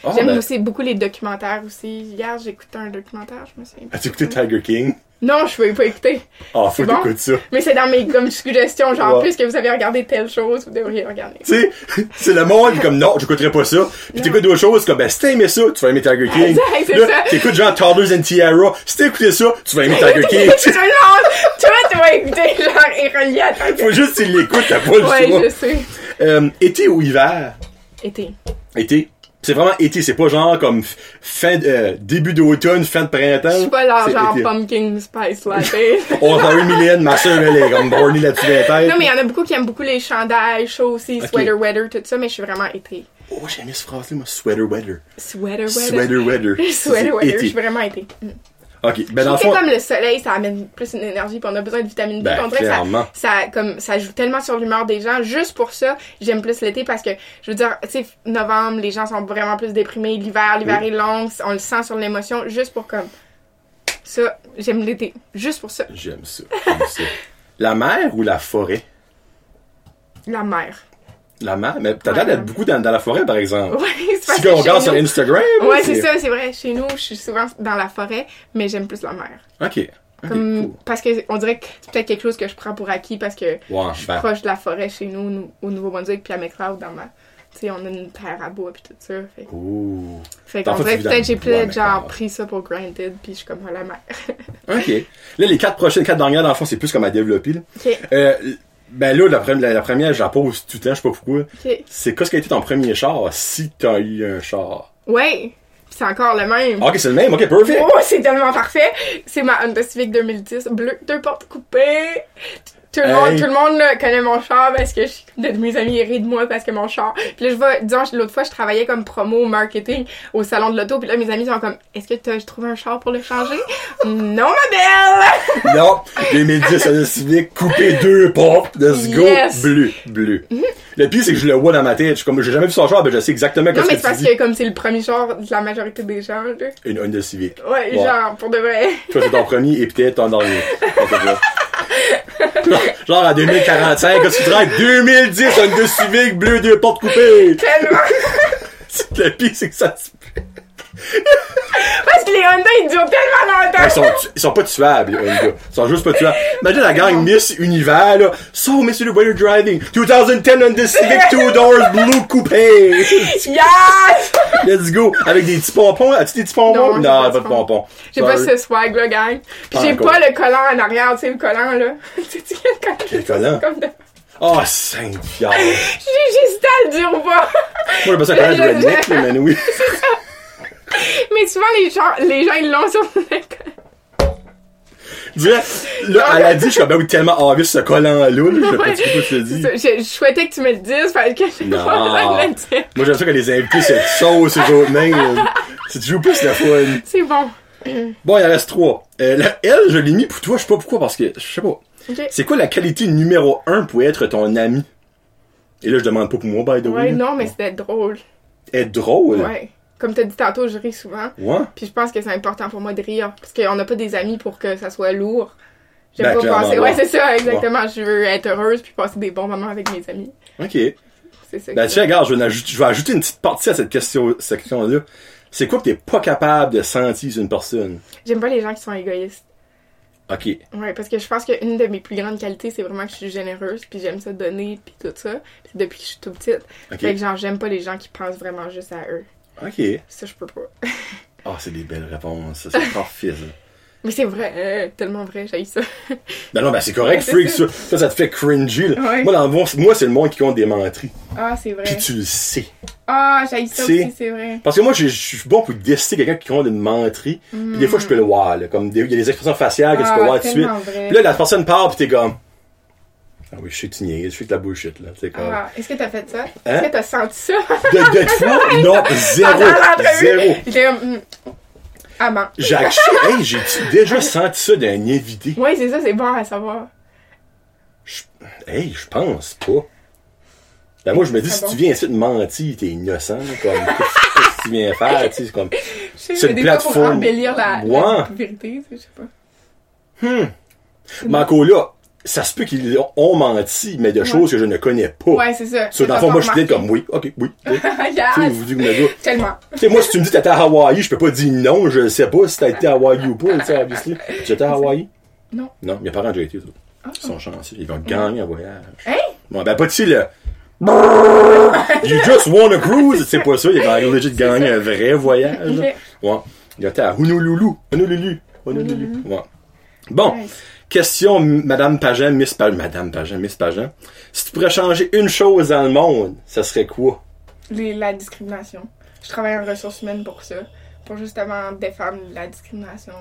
Ah, J'aime ben, aussi beaucoup les documentaires aussi. Hier, j'ai écouté un documentaire, je me souviens. As-tu écouté Tiger King? Non, je peux pas écouter. Ah, faut C'est que bon? t'écoutes ça. Mais c'est dans mes comme suggestions, genre Ouais. plus que vous avez regardé telle chose, vous devriez regarder. Tu sais, c'est le monde comme non, j'écouterai pas ça. Puis t'écoutes d'autres choses comme ben si t'as aimé ça, tu vas aimer Tiger King. Exact, c'est Là, ça. t'écoutes genre Toddlers and Tiara, si t'as écouté ça, tu vas aimer Tiger [LAUGHS] King. Toi, tu vas écouter genre et relié à Faut juste que tu l'écoutes, t'as pas le Ouais, choix. je sais. Euh, été ou hiver? Été. Été? C'est vraiment été, c'est pas genre comme fin de, euh, début d'automne, fin de printemps. Je suis pas là, genre été. pumpkin spice latte. [LAUGHS] On va une Mylène, ma soeur, elle est comme bornée là-dessus la tête. non, mais il y en a beaucoup qui aiment beaucoup les chandails, chauds aussi, sweater weather, tout ça, mais je suis vraiment été. Oh, j'ai aimé ce phrase-là, moi, sweater weather. Sweater weather. Sweater weather. [LAUGHS] Sweater weather, je suis vraiment été. Mm. Ok, ben dans le fond, comme le soleil, ça amène plus une énergie, puis on a besoin de vitamine D. Ben, puis on dirait que clairement. ça, ça, comme, ça joue tellement sur l'humeur des gens. Juste pour ça, j'aime plus l'été parce que, je veux dire, tu sais, novembre, les gens sont vraiment plus déprimés. L'hiver, l'hiver Oui. est long, on le sent sur l'émotion. Juste pour comme, ça, j'aime l'été. Juste pour ça. j'aime ça, j'aime ça. La mer ou la forêt? La mer. La mer? Mais t'as l'air d'être beaucoup dans, dans la forêt, par exemple. Ouais, c'est Si que on regarde sur Instagram. Ouais, c'est ça, c'est vrai. Chez nous, je suis souvent dans la forêt, mais j'aime plus la mer. Ok. Comme, cool. Parce que on dirait que c'est peut-être quelque chose que je prends pour acquis parce que je suis ben, proche de la forêt chez nous, nous, au Nouveau-Brunswick, puis à McLeod, dans ma. Tu sais, on a une terre à bois, puis tout ça. Fait, Ouh. fait qu'on dirait que peut-être j'ai le bois, peut-être genre pris ça pour granted, puis je suis comme à la mer. Ok. Là, les quatre prochaines, quatre dernières, dans le fond, c'est plus comme à développer, là. ok, Euh, ben là, la, la, la première, pose tout le temps, je sais pas pourquoi. C'est qu'est-ce qui a été ton premier char, si t'as eu un char? Ouais, c'est encore le même. Ok, c'est le même, ok, perfect. Oh, c'est tellement parfait! C'est ma Honda Civic 2010, bleu, deux portes coupées. Tout le, Hey. monde, tout le monde là, connaît mon char parce que je, de mes amis ils rient de moi parce que mon char. Puis là, je vais, disons, l'autre fois, je travaillais comme promo marketing au salon de l'auto. Puis là, mes amis sont comme, est-ce que tu as trouvé un char pour le changer? non, ma belle! [LAUGHS] Non, 2010 Honda Civic, coupé deux portes, let's go, Yes. bleu, bleu. Le pire, c'est que je le vois dans ma tête, je suis comme, j'ai jamais vu son char, ben je sais exactement non, mais que c'est tu parce dis. que comme c'est le premier char de la majorité des gens, là. Une Honda Civic. Ouais, Ouais. genre, pour de vrai. Toi, c'est ton premier et peut-être ton dernier. [LAUGHS] [LAUGHS] Genre en 2045, qu'est-ce que tu dirais? 2010, Honda Civic, bleu, deux portes coupées. Tellement! [LAUGHS] Le pire, c'est que ça se parce que les Honda, ils durent tellement longtemps! Ils sont, tu- ils sont pas tuables, les Honda. Ils sont juste pas tuables. Imagine la gang Miss Univers, là. So, Mr. What you're driving? 2010 Honda Civic, two doors, blue coupé. [LAUGHS] Yes! Let's go. Avec des petits pompons. As-tu des petits pompons? Non, j'ai Non, pas pas de pompons. J'ai pas ce swag là, gang. Pas j'ai pas le collant en arrière, tu sais, le collant là. [LAUGHS] Tu sais, quel collant? Quel collant? Comme de- Oh, Saint-Pierre. [LAUGHS] J'ai j'hésitais à le dire ou pas. Moi, je pense ça quand même redneck, mais oui. Mais souvent, les gens, les gens ils l'ont sur le collant. Je dirais, là, elle a dit, je suis comme, ben tellement envie ce collant-là, là. Je sais pas ce que tu dis. C'est ça, Je, je souhaitais que tu me le dises, parce que j'ai Non. pas besoin de le dire. Moi, j'aime ça que les invités se sauce aux autres. C'est toujours plus la fun. C'est bon. Bon, il en reste trois. Euh, la elle, je l'ai mis pour toi, je sais pas pourquoi, parce que, je sais pas. C'est quoi la qualité numéro un pour être ton ami? Et là, je demande pas pour moi, by the way. Ouais, non, mais c'était drôle. Être drôle? Ouais. Comme t'as dit tantôt, je ris souvent. Ouais. Puis je pense que c'est important pour moi de rire. Parce qu'on n'a pas des amis pour que ça soit lourd. J'aime Ben, pas passer. ouais. C'est ça, exactement. Je veux être heureuse puis passer des bons moments avec mes amis. OK. C'est ça. Ben, tiens, regarde, je vais, ajouter, je vais ajouter une petite partie à cette question, cette question-là. C'est quoi que t'es pas capable de sentir une personne? J'aime pas les gens qui sont égoïstes. OK. Ouais, parce que je pense qu'une de mes plus grandes qualités, c'est vraiment que je suis généreuse, puis j'aime ça donner, puis tout ça. Puis depuis que je suis toute petite. OK. Fait que genre, j'aime pas les gens qui pensent vraiment juste à eux. OK. Ça, je peux pas. [LAUGHS] Ah, c'est des belles réponses. ça, C'est parfait, ça. Mais c'est vrai, euh, tellement vrai, j'ai ça. Ben non, ben c'est correct, Ouais, freak, ça. ça. Te fait cringy, là. Ouais. Moi, dans le moi, c'est le monde qui compte des menteries. Ah, c'est vrai. Puis tu le sais. Ah, j'ai ça C'est- aussi, c'est vrai. Parce que moi, je suis bon pour décider quelqu'un qui compte une menterie. Puis des fois, je peux le voir, là. Comme il y a des expressions faciales que tu peux Ah, voir tout de suite. vrai. Puis là, la personne parle, puis t'es comme. Ah oui, je sais que tu niaises, je sais que la bullshit, là. C'est comme. Ah, est-ce que t'as fait ça? Hein? Est-ce que t'as senti ça? De, de [LAUGHS] toi? Non, zéro. Zéro. Ah bon. J'ai [LAUGHS] hey, j'ai déjà senti ça d'un invité? Oui, c'est ça, c'est bon à savoir. Je- Hey, je pense pas. Ben moi, je me dis, Très si bon? tu viens ici de mentir, t'es innocent, là, comme, [LAUGHS] qu'est-ce que tu viens faire, tu sais, c'est comme, C'est une fois, pour plateforme. embellir la, la Ouais. vérité, tu sais, je sais pas. hmm. Mais encore là, ça se peut qu'ils ont menti, mais de choses que je ne connais pas. Ouais, c'est ça. So, dans le fond, moi, je suis comme, oui, ok, oui. [LAUGHS] Sais, yes. vous dites Tellement. Moi, si tu me dis que t'étais à Hawaï, je peux pas dire non, je sais pas si t'as été à Hawaï ou pas, tu sais, obviously. Tu étais à [LAUGHS] Hawaï? Non. Non, mes parents ont déjà été. Ah. Ils sont chanceux. Ils vont gagner un voyage. Hein? Bon, ben, pas de le. [LAUGHS] You just won a cruise! C'est pas ça, ils vont legit gagner un vrai voyage. Ouais. Il était à Honolulu. Honolulu. Honolulu. Ouais. Bon. Nice. Question, Madame Pageant, Miss Pageant. Madame Pageant, Miss Pageant. Si tu pourrais changer une chose dans le monde, ça serait quoi? Les- la discrimination. Je travaille en ressources humaines pour ça. Pour justement défendre la discrimination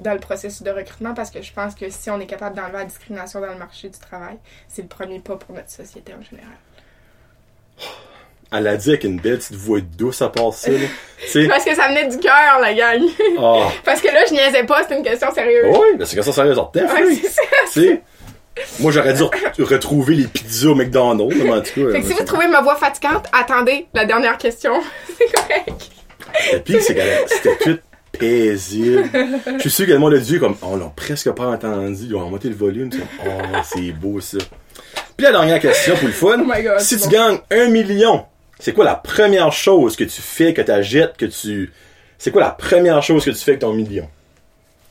dans le processus de recrutement parce que je pense que si on est capable d'enlever la discrimination dans le marché du travail, c'est le premier pas pour notre société en général. [SIGHS] Elle a dit avec une belle petite voix douce à part ça, là. [LAUGHS] Parce que ça venait du cœur, la gang. Ah. [LAUGHS] parce que là, je niaisais pas, c'est une question sérieuse. Oui, c'est comme ça, sérieux, sortait, Ouais. Moi, j'aurais dû re- retrouver les pizzas au McDonald's, mais en tout cas. Fait que si vous trouvez ma voix fatigante, attendez la dernière question. [LAUGHS] c'est correct. Le pire, c'est c'était tout paisible. Je suis sûr que le monde a dit comme, oh, on l'a presque pas entendu. Ils ont monté le volume. Oh, c'est beau, ça. Puis la dernière question pour le fun. Oh my God, si tu bon. gagnes un million, c'est quoi la première chose que tu fais, que tu jettes, que tu. C'est quoi la première chose que tu fais avec ton million?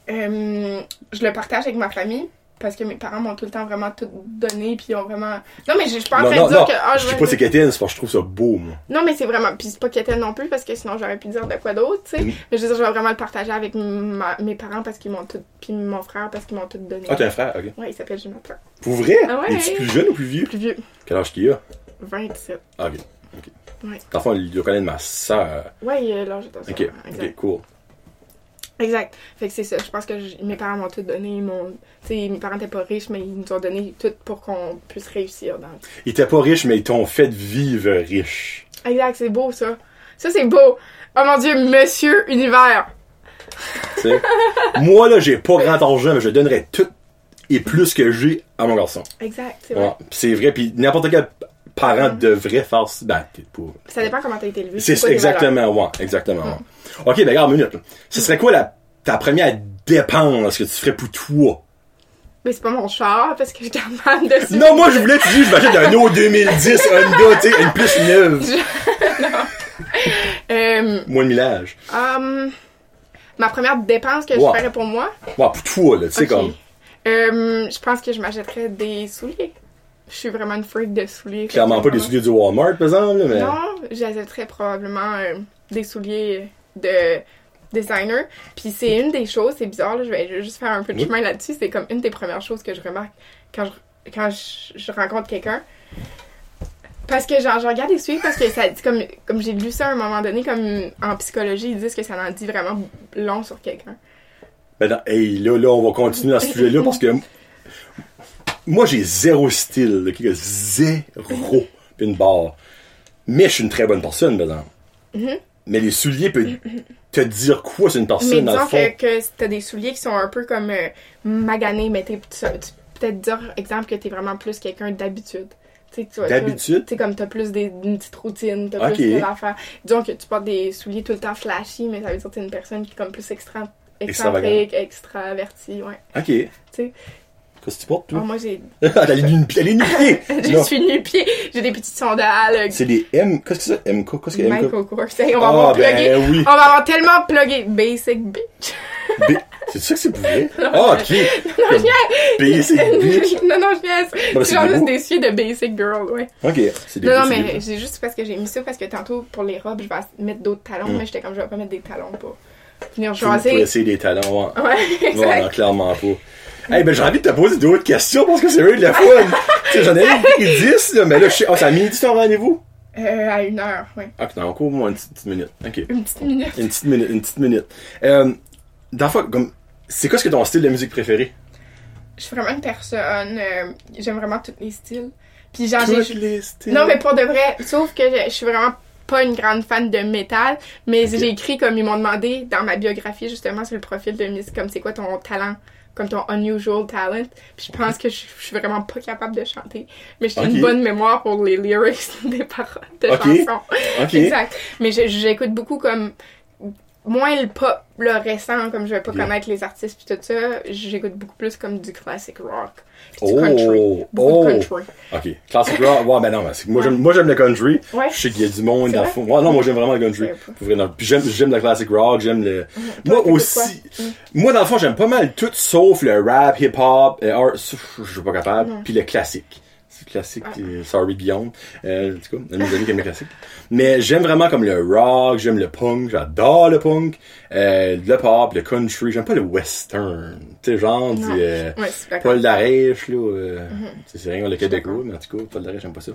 Euh, je le partage avec ma famille parce que mes parents m'ont tout le temps vraiment tout donné puis ils ont vraiment non mais je suis pas en train de dire non. que ah, je dis pas c'est quétaine, c'est parce que je trouve ça beau, moi. non mais c'est vraiment puis c'est pas quétaine non plus parce que sinon j'aurais pu dire de quoi d'autre tu sais Mm. mais je veux dire je vais vraiment le partager avec ma- mes parents parce qu'ils m'ont tout puis mon frère parce qu'ils m'ont tout donné Ah, t'as un frère, ok. ouais il s'appelle Jonathan Pour vrai? Ah ouais? Es-tu plus jeune ou plus vieux? plus vieux Quel âge qu'il a? 27 Ah, ok. Ok. Ouais. Dans le fond, il doit connaître ma soeur. ouais il est l'âge de ta Ok, sœur, exact ok, cool. Exact. Fait que c'est ça. Je pense que mes parents m'ont tout donné. Sais, mes parents étaient pas riches, mais ils nous ont donné tout pour qu'on puisse réussir dans Ils étaient pas riches, mais ils t'ont fait vivre riche. Exact, c'est beau ça. Ça c'est beau. Oh mon dieu, Monsieur Univers. Moi, là, j'ai pas grand argent, mais je donnerais tout et plus que j'ai à mon garçon. Exact, c'est vrai. c'est vrai, puis n'importe quel parent devrait faire. Ben, pas. Ça dépend comment t'as été élevé. C'est exactement, ouais, exactement, ouais. Ok, ben, regarde, minute. là. Ce serait quoi la, ta première dépense que tu ferais pour toi? Mais c'est pas mon char parce que je mal dessus. Non, moi, je voulais te dire, je m'achète un autre 2010 Honda, tu sais, une plus neuve. [LAUGHS] Euh, Moins de millage. hum, ma première dépense que Ouais. je ferais pour moi? Ouais, pour toi, là, tu sais, comme. Euh, je pense que je m'achèterais des souliers. Je suis vraiment une freak de souliers. Clairement pas des souliers du Walmart, par exemple, mais. Non, j'achèterais probablement euh, des souliers de designer. Puis c'est une des choses, c'est bizarre, là, je vais juste faire un peu de Oui. chemin là-dessus. C'est comme une des premières choses que je remarque quand je, quand je, je rencontre quelqu'un. Parce que genre, je regarde les souliers parce que ça dit comme, comme j'ai lu ça à un moment donné, comme en psychologie, ils disent que ça en dit vraiment long sur quelqu'un. Ben non, hey, là, là, on va continuer dans ce sujet-là parce que moi, j'ai zéro style, zéro, puis une barre. Mais je suis une très bonne personne, par exemple. Mhm. Mais les souliers peuvent te dire quoi sur une Mais personne, dans le disons fond? que, que t'as des souliers qui sont un peu comme euh, maganés, mais tu, peux peut-être dire, exemple, que t'es vraiment plus quelqu'un d'habitude. D'habitude? Tu comme t'as plus des, une petite routine, t'as Ok. plus d'affaires. Disons que tu portes des souliers tout le temps flashy, mais ça veut dire que t'es une personne qui est comme plus extra, excentrique, extravertie, ouais. Ok. Qu'est-ce que tu portes, oh, toi? moi j'ai. [LAUGHS] elle est nu elle est nu-pied! [LAUGHS] Je Non. suis nu-pied, j'ai des petites sandales. C'est des M. Qu'est-ce que c'est? MK? Qu'est-ce que MK? Michael Kors. Hey, on va Ah, avoir plugué. ben oui. On va avoir tellement plugué Basic Bitch. B- C'est ça que c'est pour vrai? [LAUGHS] Ah, ok. Basic bitch. non, non, je mais C'est genre juste des suites de Basic Girl, ouais. Ok. C'est des Non, non, mais c'est juste parce que j'ai mis ça parce que tantôt, pour les robes, je vais mettre d'autres talons, Mm. mais j'étais comme, je vais pas mettre des talons pour venir Pour, pour essayer des talents, ouais. Ouais, Non, non, clairement pas. Hey, ben, j'ai envie de te poser d'autres questions parce que c'est vrai de la fun. [LAUGHS] tu sais, j'en ai pris 10, là, mais là, je sais, ça a mis du temps rendez-vous? Euh, à une heure, ouais. Ah, non, encore moins une petite, minute. Ok. Une petite minute. Une petite minute, une petite minute. Euh, dans comme, c'est quoi ce que ton style de musique préféré? Je suis vraiment une personne, euh, j'aime vraiment tous les styles. Puis genre, Tous j'ai... les styles. Non, mais pour de vrai, sauf que je, je suis vraiment pas une grande fan de métal, mais j'ai écrit comme ils m'ont demandé dans ma biographie justement sur le profil de Miss, comme c'est quoi ton talent, comme ton unusual talent. Puis je pense que je, je suis vraiment pas capable de chanter, mais j'ai une bonne mémoire pour les lyrics [LAUGHS] des paroles de chansons. Exact. Mais j'écoute beaucoup comme moins le pop, le récent, comme je vais pas connaître les artistes puis tout ça, j'écoute beaucoup plus comme du classic rock, puis Oh, du country, beaucoup oh. de country. Ok. Classic rock. Ouais, ben non, moi, j'aime, moi, j'aime le country. Ouais. Je sais qu'il y a du monde dans le fond. Ouais, non, moi, j'aime vraiment le country. Vrai. Puis j'aime, j'aime le classic rock, j'aime le. Moi t'écoutes aussi. quoi? Mm. Moi, dans le fond, j'aime pas mal tout sauf le rap, hip-hop, euh, art, je suis pas capable. Non. Puis le classique. C'est classique, Ah. euh, sorry Guillaume. Euh, en tout cas, mes amis qui aime le classique. Mais j'aime vraiment comme le rock, j'aime le punk, j'adore le punk, euh, le pop, le country, j'aime pas le western. Tu sais, genre du euh, Ouais, c'est. Paul Darèche, là. euh, Mhm. c'est- C'est rien le Québécois, mais en tout cas, Paul Darèche, j'aime pas ça.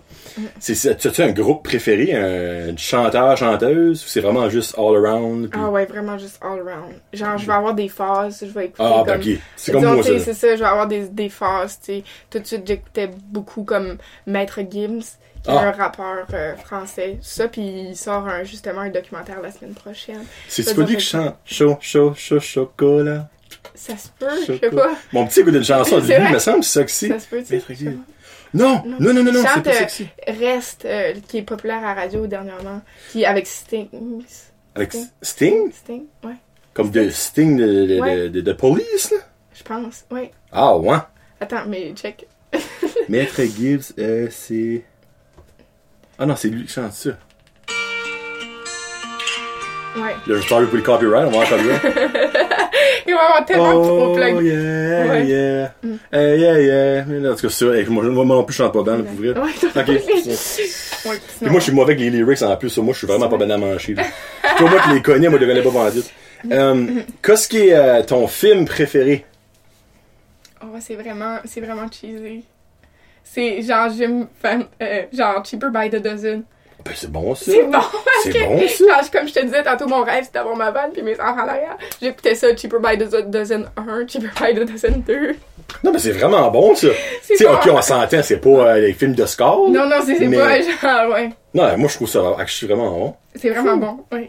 C'est, c'est, tu as un groupe préféré, un chanteur, chanteuse, ou c'est vraiment juste all around? Ah ouais, vraiment juste all around. Genre, je vais avoir des phases, je vais écouter Ah, comme... ben ok. C'est comme moi, ça. C'est ça, je vais avoir des, des phases, tu sais. Tout de suite, j'écoutais beaucoup comme Maître Gims, qui est Ah. un rappeur euh, français. Ça, puis il sort un- justement un documentaire la semaine prochaine. C'est Ça pas lui doit qui chante chaud, chaud, chaud, chocolat. Ça se peut, je sais pas. Mon petit écoute une chanson [LAUGHS] vrai? il me semble sexy. Ça se peut, tu sais. Non, non, non, non, non, c'est pas euh, sexy. Reste, euh, qui est populaire à la radio dernièrement, qui avec Sting. Avec Sting? Sting, ouais, Comme de Sting de, de, Ouais. de, de, de police, là? je pense, ouais. Ah, ouais. Attends, mais check. Maître Gibbs, euh, c'est. Ah non, c'est lui qui chante ça. Ouais. Là, je parle pour le copyright, on va avoir copyright. [LAUGHS] Il va y avoir tellement de trop Oh, plug. yeah, Ouais. Mm. yeah. Eh, yeah, yeah. Mais là, en tout cas, c'est vrai, moi, moi non plus, je chante pas bien, pour vrai. Ouais, Ok. Ouais, Puis moi, je suis mauvais avec les lyrics en plus. Moi, je suis vraiment pas bien à là. Toi, moi qui les connais, moi, je les connais pas vendu. Euh, Qu'est-ce qui est euh, ton film préféré? Oh, c'est vraiment, c'est vraiment cheesy. C'est genre, j'aime, fan- euh, genre, Cheaper by the Dozen. Ben, c'est bon, ça. C'est bon, parce C'est que, bon, ça. genre, comme je te disais tantôt, mon rêve, c'était d'avoir ma vanne puis mes enfants derrière. J'écoutais ça, Cheaper by the Dozen 1, Cheaper by the Dozen 2. Non, mais c'est vraiment bon, ça. C'est Tu sais, bon. ok, on s'entend, c'est pas euh, les films de score. Non, non, c'est Mais- pas genre, ouais. Non, moi, je trouve ça je suis vraiment bon. C'est vraiment bon, ouais.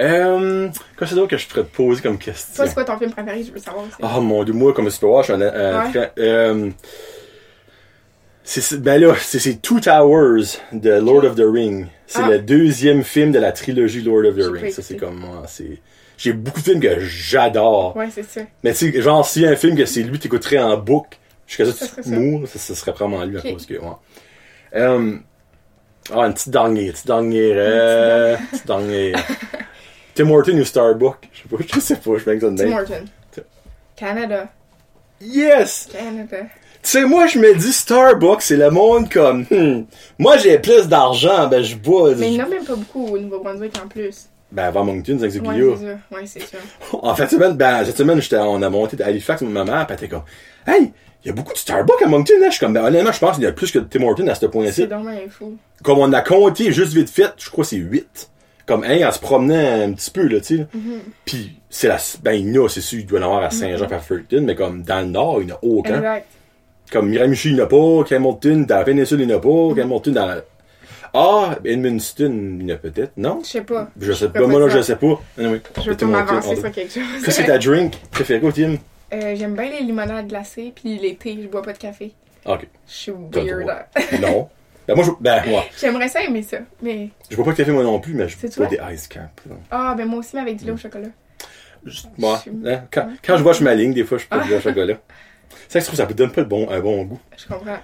Euh, qu'est-ce que que je pourrais te poser comme question? Toi, c'est quoi ton film préféré, je veux savoir aussi. Oh mon dieu, moi, comme tu peux voir, je suis un. un- Ouais. très- euh, c'est, ben là, c'est, Two Towers de Lord of the Ring. C'est Ah. le deuxième film de la trilogie Lord of the Ring. Ça, c'est comme moi. C'est, j'ai beaucoup de films que j'adore. Ouais, c'est ça. Mais tu sais, genre, s'il y a un film que c'est lui, t'écouterais en boucle jusqu'à ce que tu mours, ça, ça serait vraiment lui, à cause que, ouais. Euh, ah, une petite dernière, une petite dernière, euh, une petite dernière. [LAUGHS] Tim Horton ou Starbucks? Je sais pas, je sais pas, je fais que ça de Tim. Horton. Canada. Yes! Canada. Tu sais, moi, je me dis Starbucks, c'est le monde comme, hmm, moi, j'ai plus d'argent, ben, je bois. Mais il n'y en a même pas beaucoup au Nouveau-Brunswick en plus. Ben, avant Moncton, c'est Ouais, c'est sûr. Ouais, c'est sûr. en fait, cette semaine, ben, cette semaine, j'étais, on a monté à Halifax, ma mère, pis elle était comme, hey, il y a beaucoup de Starbucks à Moncton, hein. Je suis comme, ben, honnêtement, je pense qu'il y a plus que de Tim Hortons à ce C'est point-ci. dommage fou. Comme on a compté juste vite fait, je crois que c'est 8. Comme, hein, en se promenant un petit peu, là, tu sais. Pis, c'est la, ben, il y en a, c'est sûr, il doit y en avoir à Saint-Jean, pis à Fulton, mais comme, dans le Nord, il n'y en a aucun. Exact. Comme Miramichi, il n'y en a pas. Hamilton, dans la péninsule, il n'y en a pas. Hamilton, dans la... Ah, Edmundston, il y en a peut-être. Non? Je sais pas. Je sais pas. Moi, là, je sais pas. Anyway, Je mettez pas m'avancer sur quelque chose. Qu'est-ce que c'est ta drink préférée au team? Euh, J'aime bien les limonades glacées, puis les thés, je bois pas de café. Ok. Je suis weird. Non. Ben, moi, je, ben, [LAUGHS] moi, J'aimerais ça aimer ça. Mais. je bois pas de café moi non plus, mais je bois des ice là. Ah, ben moi aussi, mais avec du lait au chocolat. Juste- moi, Je- hein, quand, quand je watch ma ligne, des fois, je peux boire au [LAUGHS] chocolat. Ça, je trouve ça me donne pas le bon, un bon goût. Je comprends.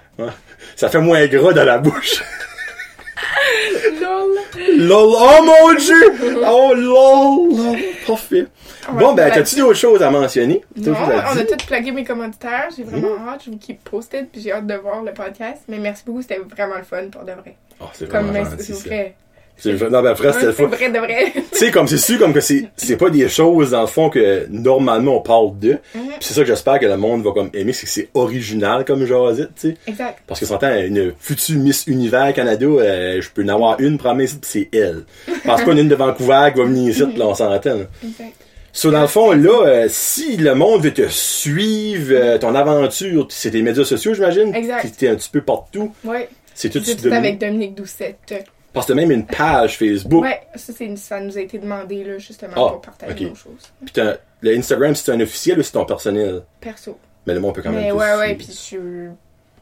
Ça fait moins gras dans la bouche. [LAUGHS] Lol. lol, oh mon dieu! Oh lol! Parfait. Bon, ben, t'as-tu d'autres choses à mentionner? Non, on a dire? tout plugué mes commentaires. J'ai vraiment hâte. Je vous keep posted. Puis j'ai hâte de voir le podcast. Mais merci beaucoup. C'était vraiment le fun pour de vrai. Oh, c'est Comme vraiment mais gentil, vrai. C'est vrai. Non, ben, le C'est vrai de vrai. Tu sais, comme c'est sûr, comme que c'est, c'est pas des choses, dans le fond, que normalement on parle de. Puis c'est ça que j'espère que le monde va comme aimer, c'est que c'est original comme jasette, tu sais. exact. Parce que s'entend, une future Miss Univers Canada, euh, je peux en avoir une, pis c'est elle. Je pense pas une de Vancouver qui va venir ici, là, on s'entend. Exact. So, dans le fond, là, euh, si le monde veut te suivre, euh, ton aventure, c'est tes médias sociaux, j'imagine? Exact. T'es un petit peu partout. Ouais. C'est tout, de tout avec Dominique Doucette. Parce que même une page Facebook. Ouais, ça, c'est, ça nous a été demandé, là, justement, Ah, pour partager ok. nos choses. Puis le Instagram, c'est un officiel ou c'est ton personnel? Perso. Mais le monde peut quand même Mais ouais, ouais, puis je suis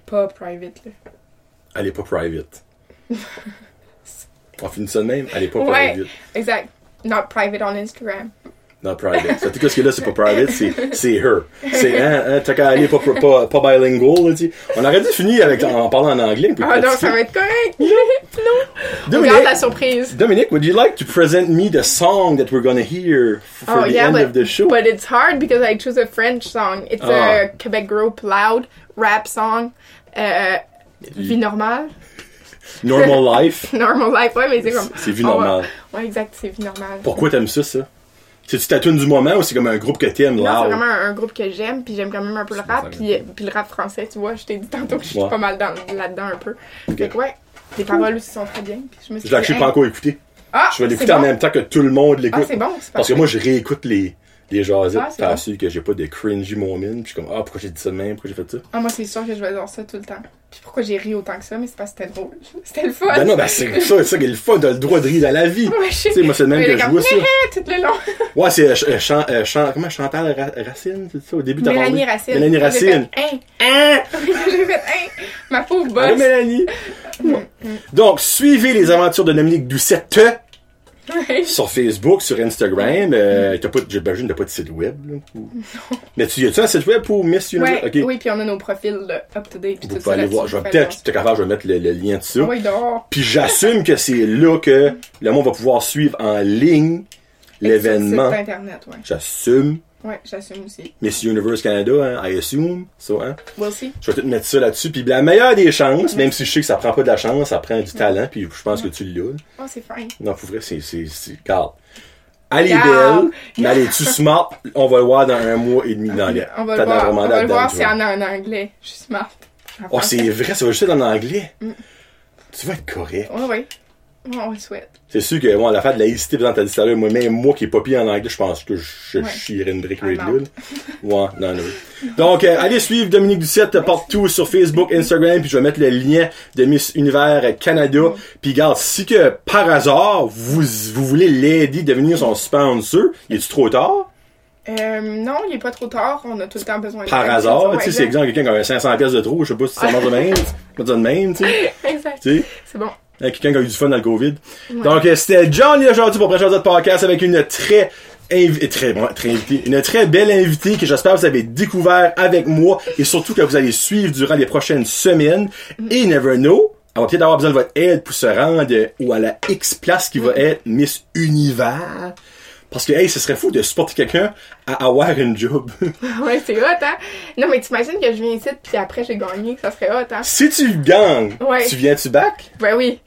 pas private, là. Elle est pas private. [LAUGHS] On finit ça de même? Elle est pas Ouais. private. Exact. Not private on Instagram. Non, private. Ça, tout ce qui est là, c'est pas private, c'est, c'est her. C'est, hein, hein, t'as qu'à aller pas, pas, pas bilingual, là, tu. On aurait dû finir avec, en parlant en anglais. Ah non, ça va être correct. non. [LAUGHS] On Dominic, garde la surprise. Dominic, would you like to present me the song that we're gonna hear for Oh, the yeah, end but- of the show? But it's hard because I choose a French song. It's Ah. a Quebec group loud rap song. Euh, vie normale. Normal [LAUGHS] life. Normal life, ouais, mais c'est comme. C'est vie va- normale. Ouais, exact, c'est vie normale. Pourquoi t'aimes ça, ça? C'est-tu ta tune du moment ou c'est comme un groupe que t'aimes, Non, c'est vraiment un, un groupe que j'aime, puis j'aime quand même un peu le rap, puis, vient. puis le rap français, tu vois, je t'ai dit tantôt que je suis Ouais. pas mal dans- là-dedans un peu. Ok. Fait que ouais, les paroles aussi sont très bien. Puis je me suis Je actually pas encore écouté. Ah, Je vais l'écouter en même temps que tout le monde Ah, l'écoute. c'est bon, c'est Parce que moi, je réécoute les, les jasettes, Ah, faire bon. que j'ai pas de cringy moments, puis je suis comme, ah, pourquoi j'ai dit ça de même, pourquoi j'ai fait ça? Ah, moi, c'est sûr que je vais dire ça tout le temps. Puis pourquoi j'ai ri autant que ça, mais c'est parce que c'était drôle. [LAUGHS] C'était le fun. Ben non, ben c'est ça, c'est ça qui est le fun, t'as le droit de rire dans la vie. Ouais, je sais. Tu sais, moi, c'est le même que je vois ça. tout le long. [LAUGHS] Ouais, c'est euh, euh, chan- euh, chan- comment, Chantal Ra- Racine, c'est ça, au début, t'as Mélanie? Racine. Mélanie Racine. hein? Hein? J'ai fait, hein. [LAUGHS] Ma pauvre Allô, boss. Mélanie. Donc, suivez les aventures de Dominique Doucette Ouais. sur Facebook, sur Instagram. Euh, t'as pas, j'imagine, t'as pas de site web, là? ou- [LAUGHS] Mais tu, a-tu un site web pour Miss Universe? Ouais, ok. Oui, puis on a nos profils up-to-date. Vous tout pouvez aller voir. Je vais peut-être, si t'es capable, je vais mettre le, le lien de ça. Oui. Puis j'assume que c'est là que le monde va pouvoir suivre en ligne l'événement. Sur internet, ouais. J'assume. Ouais, j'assume aussi. Miss Universe Canada, hein, I assume. Ça, hein? We'll see. Je vais tout mettre ça là-dessus. Puis la meilleure des chances, même si je sais que ça prend pas de la chance, ça prend du talent, puis je pense que tu l'as. Oh, c'est fine. Non, pour vrai, c'est, regarde. Elle est belle, mais elle est-tu smart? On va le voir dans un mois et demi dans les. On va le voir. On va le voir si vois. en anglais. Je suis smart. Oh, c'est vrai, ça va juste être en anglais. Mm. Tu vas être correct. Ouais, ouais. Ouais, on le souhaite. C'est sûr que, bon, l'affaire de la laïcité, tout à l'heure, moi, même moi qui est pas pire en anglais, je pense que je Ouais. chierais une brique right là. out. Ouais, non, non. Donc, euh, allez suivre Dominique Ducette partout sur Facebook, Instagram, puis je vais mettre le lien de Miss Univers Canada. Puis, garde, si que, par hasard, vous, vous voulez l'aider, devenir son sponsor, il est-tu trop tard? Euh, non, il est pas trop tard. On a tout le temps besoin de Par hasard, tu sais, c'est exemple quelqu'un qui a 500 pièces de trop, je sais pas si ça marche de même, pas de même, tu sais. [LAUGHS] Exact. Tu sais. C'est bon. Quelqu'un qui a eu du fun dans le COVID. Donc, euh, c'était Johnny aujourd'hui pour Prochain de podcast avec une très, invi- très, bon, très invitée, une très belle invitée que j'espère que vous avez découvert avec moi et surtout que vous allez suivre durant les prochaines semaines. Et never know, on va peut-être avoir besoin de votre aide pour se rendre ou à la X place qui va être Miss Univers. Parce que, hey, ce serait fou de supporter quelqu'un à avoir une job. [LAUGHS] Ouais, c'est hot, hein? Non, mais t'imagines que je viens ici, puis après j'ai gagné, que ça serait hot, hein? si tu gagnes, Ouais. tu viens-tu back? Ben oui.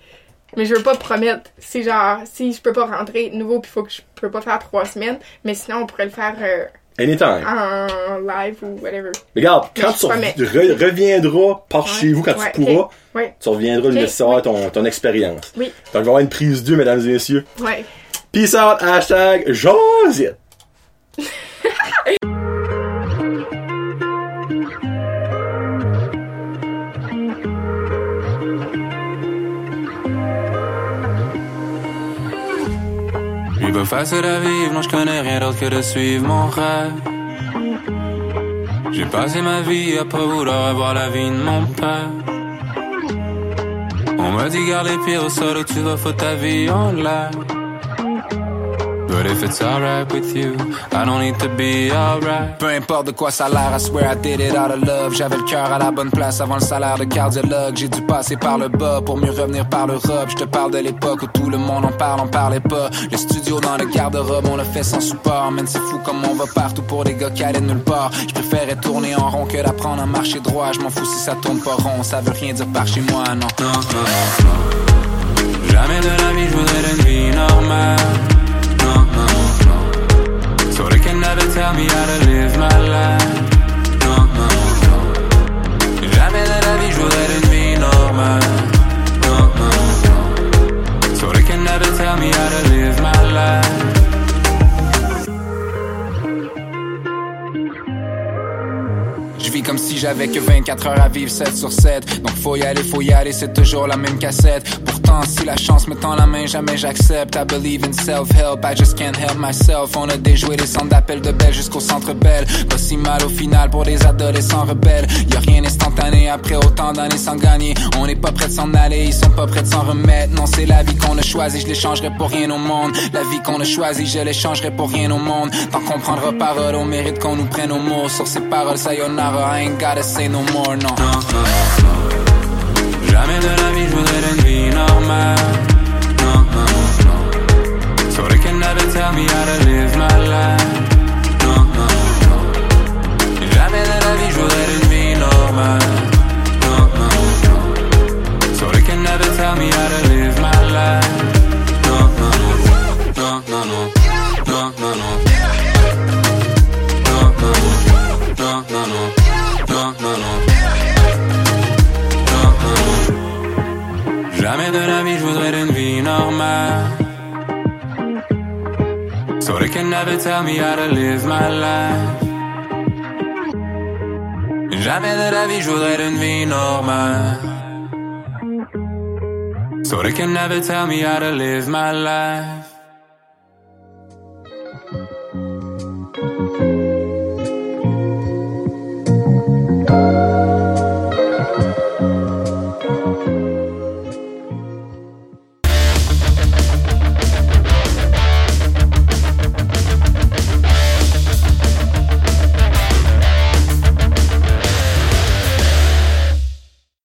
Mais je veux pas promettre. Si genre, si je peux pas rentrer de nouveau, puis faut que je peux pas faire trois semaines, mais sinon on pourrait le faire euh, Anytime. en live ou whatever. Regarde, quand tu re- reviendras par Ouais. chez vous, quand Ouais, tu pourras. Ouais, tu reviendras nous Ok, laisser savoir oui. ton, ton expérience. oui, Donc, il va y avoir une prise 2, mesdames et messieurs. ouais. Peace out, hashtag Josette. Lui pas facile à vivre, non je connais rien d'autre que de suivre mon rêve. J'ai passé ma vie à pas vouloir avoir la vie de mon père. On me dit garde les pieds au sol ou tu vas foutre ta vie en l'air. But if it's alright with you, I don't need to be alright. Peu importe de quoi ça a l'air, I swear I did it out of love. J'avais le cœur à la bonne place avant le salaire de cardiologue. J'ai dû passer par le bas pour mieux revenir par l'Europe. Je te parle de l'époque où tout le monde en parle, on parlait pas. Le studio dans le garde-robe, on le fait sans support. Man, c'est fou comme on va partout pour des gars qui allaient nulle part. Je préférais tourner en rond que d'apprendre à marcher droit. Je m'en fous si ça tourne pas rond, ça veut rien dire par chez moi, non. Non, non, non. Jamais de la vie je voudrais une vie normale. Never tell me how to live my life. Non, non, non. Jamais de la vie je voudrais une vie normale. Non, non, non. So they can never tell me how to live my life. Comme si j'avais que 24 heures à vivre 7 sur 7 Donc faut y aller, faut y aller, c'est toujours la même cassette. Pourtant si la chance me tend la main, jamais j'accepte. I believe in self-help, I just can't help myself. On a déjoué les centres d'appel de Belle jusqu'au centre Belle Pas si mal au final pour des adolescents rebelles. Y a rien instantané après autant d'années sans gagner. On n'est pas prêt de s'en aller, ils sont pas prêts de s'en remettre. Non c'est la vie qu'on a choisie, je l'échangerai pour rien au monde. La vie qu'on a choisie, je l'échangerai pour rien au monde. Tant qu'on prendra parole, on mérite qu'on nous prenne au mot. Sur ces paroles, sayonara, I ain't gotta say no more, no. Non, non. Jamais de la vie je voudrais une vie normale. Non, non, non. So they can never tell me how to live my life. Non, non, non. Jamais de la vie je voudrais une vie normale. Non, non, non. So they can never tell me how to live my life. Non. Non, non, non. Non, non, non. Non, Non. Uh-huh. Jamais de la vie je voudrais une vie normale. So they can never tell me how to live my life. Jamais de la vie je voudrais une vie normale. So they can never tell me how to live my life.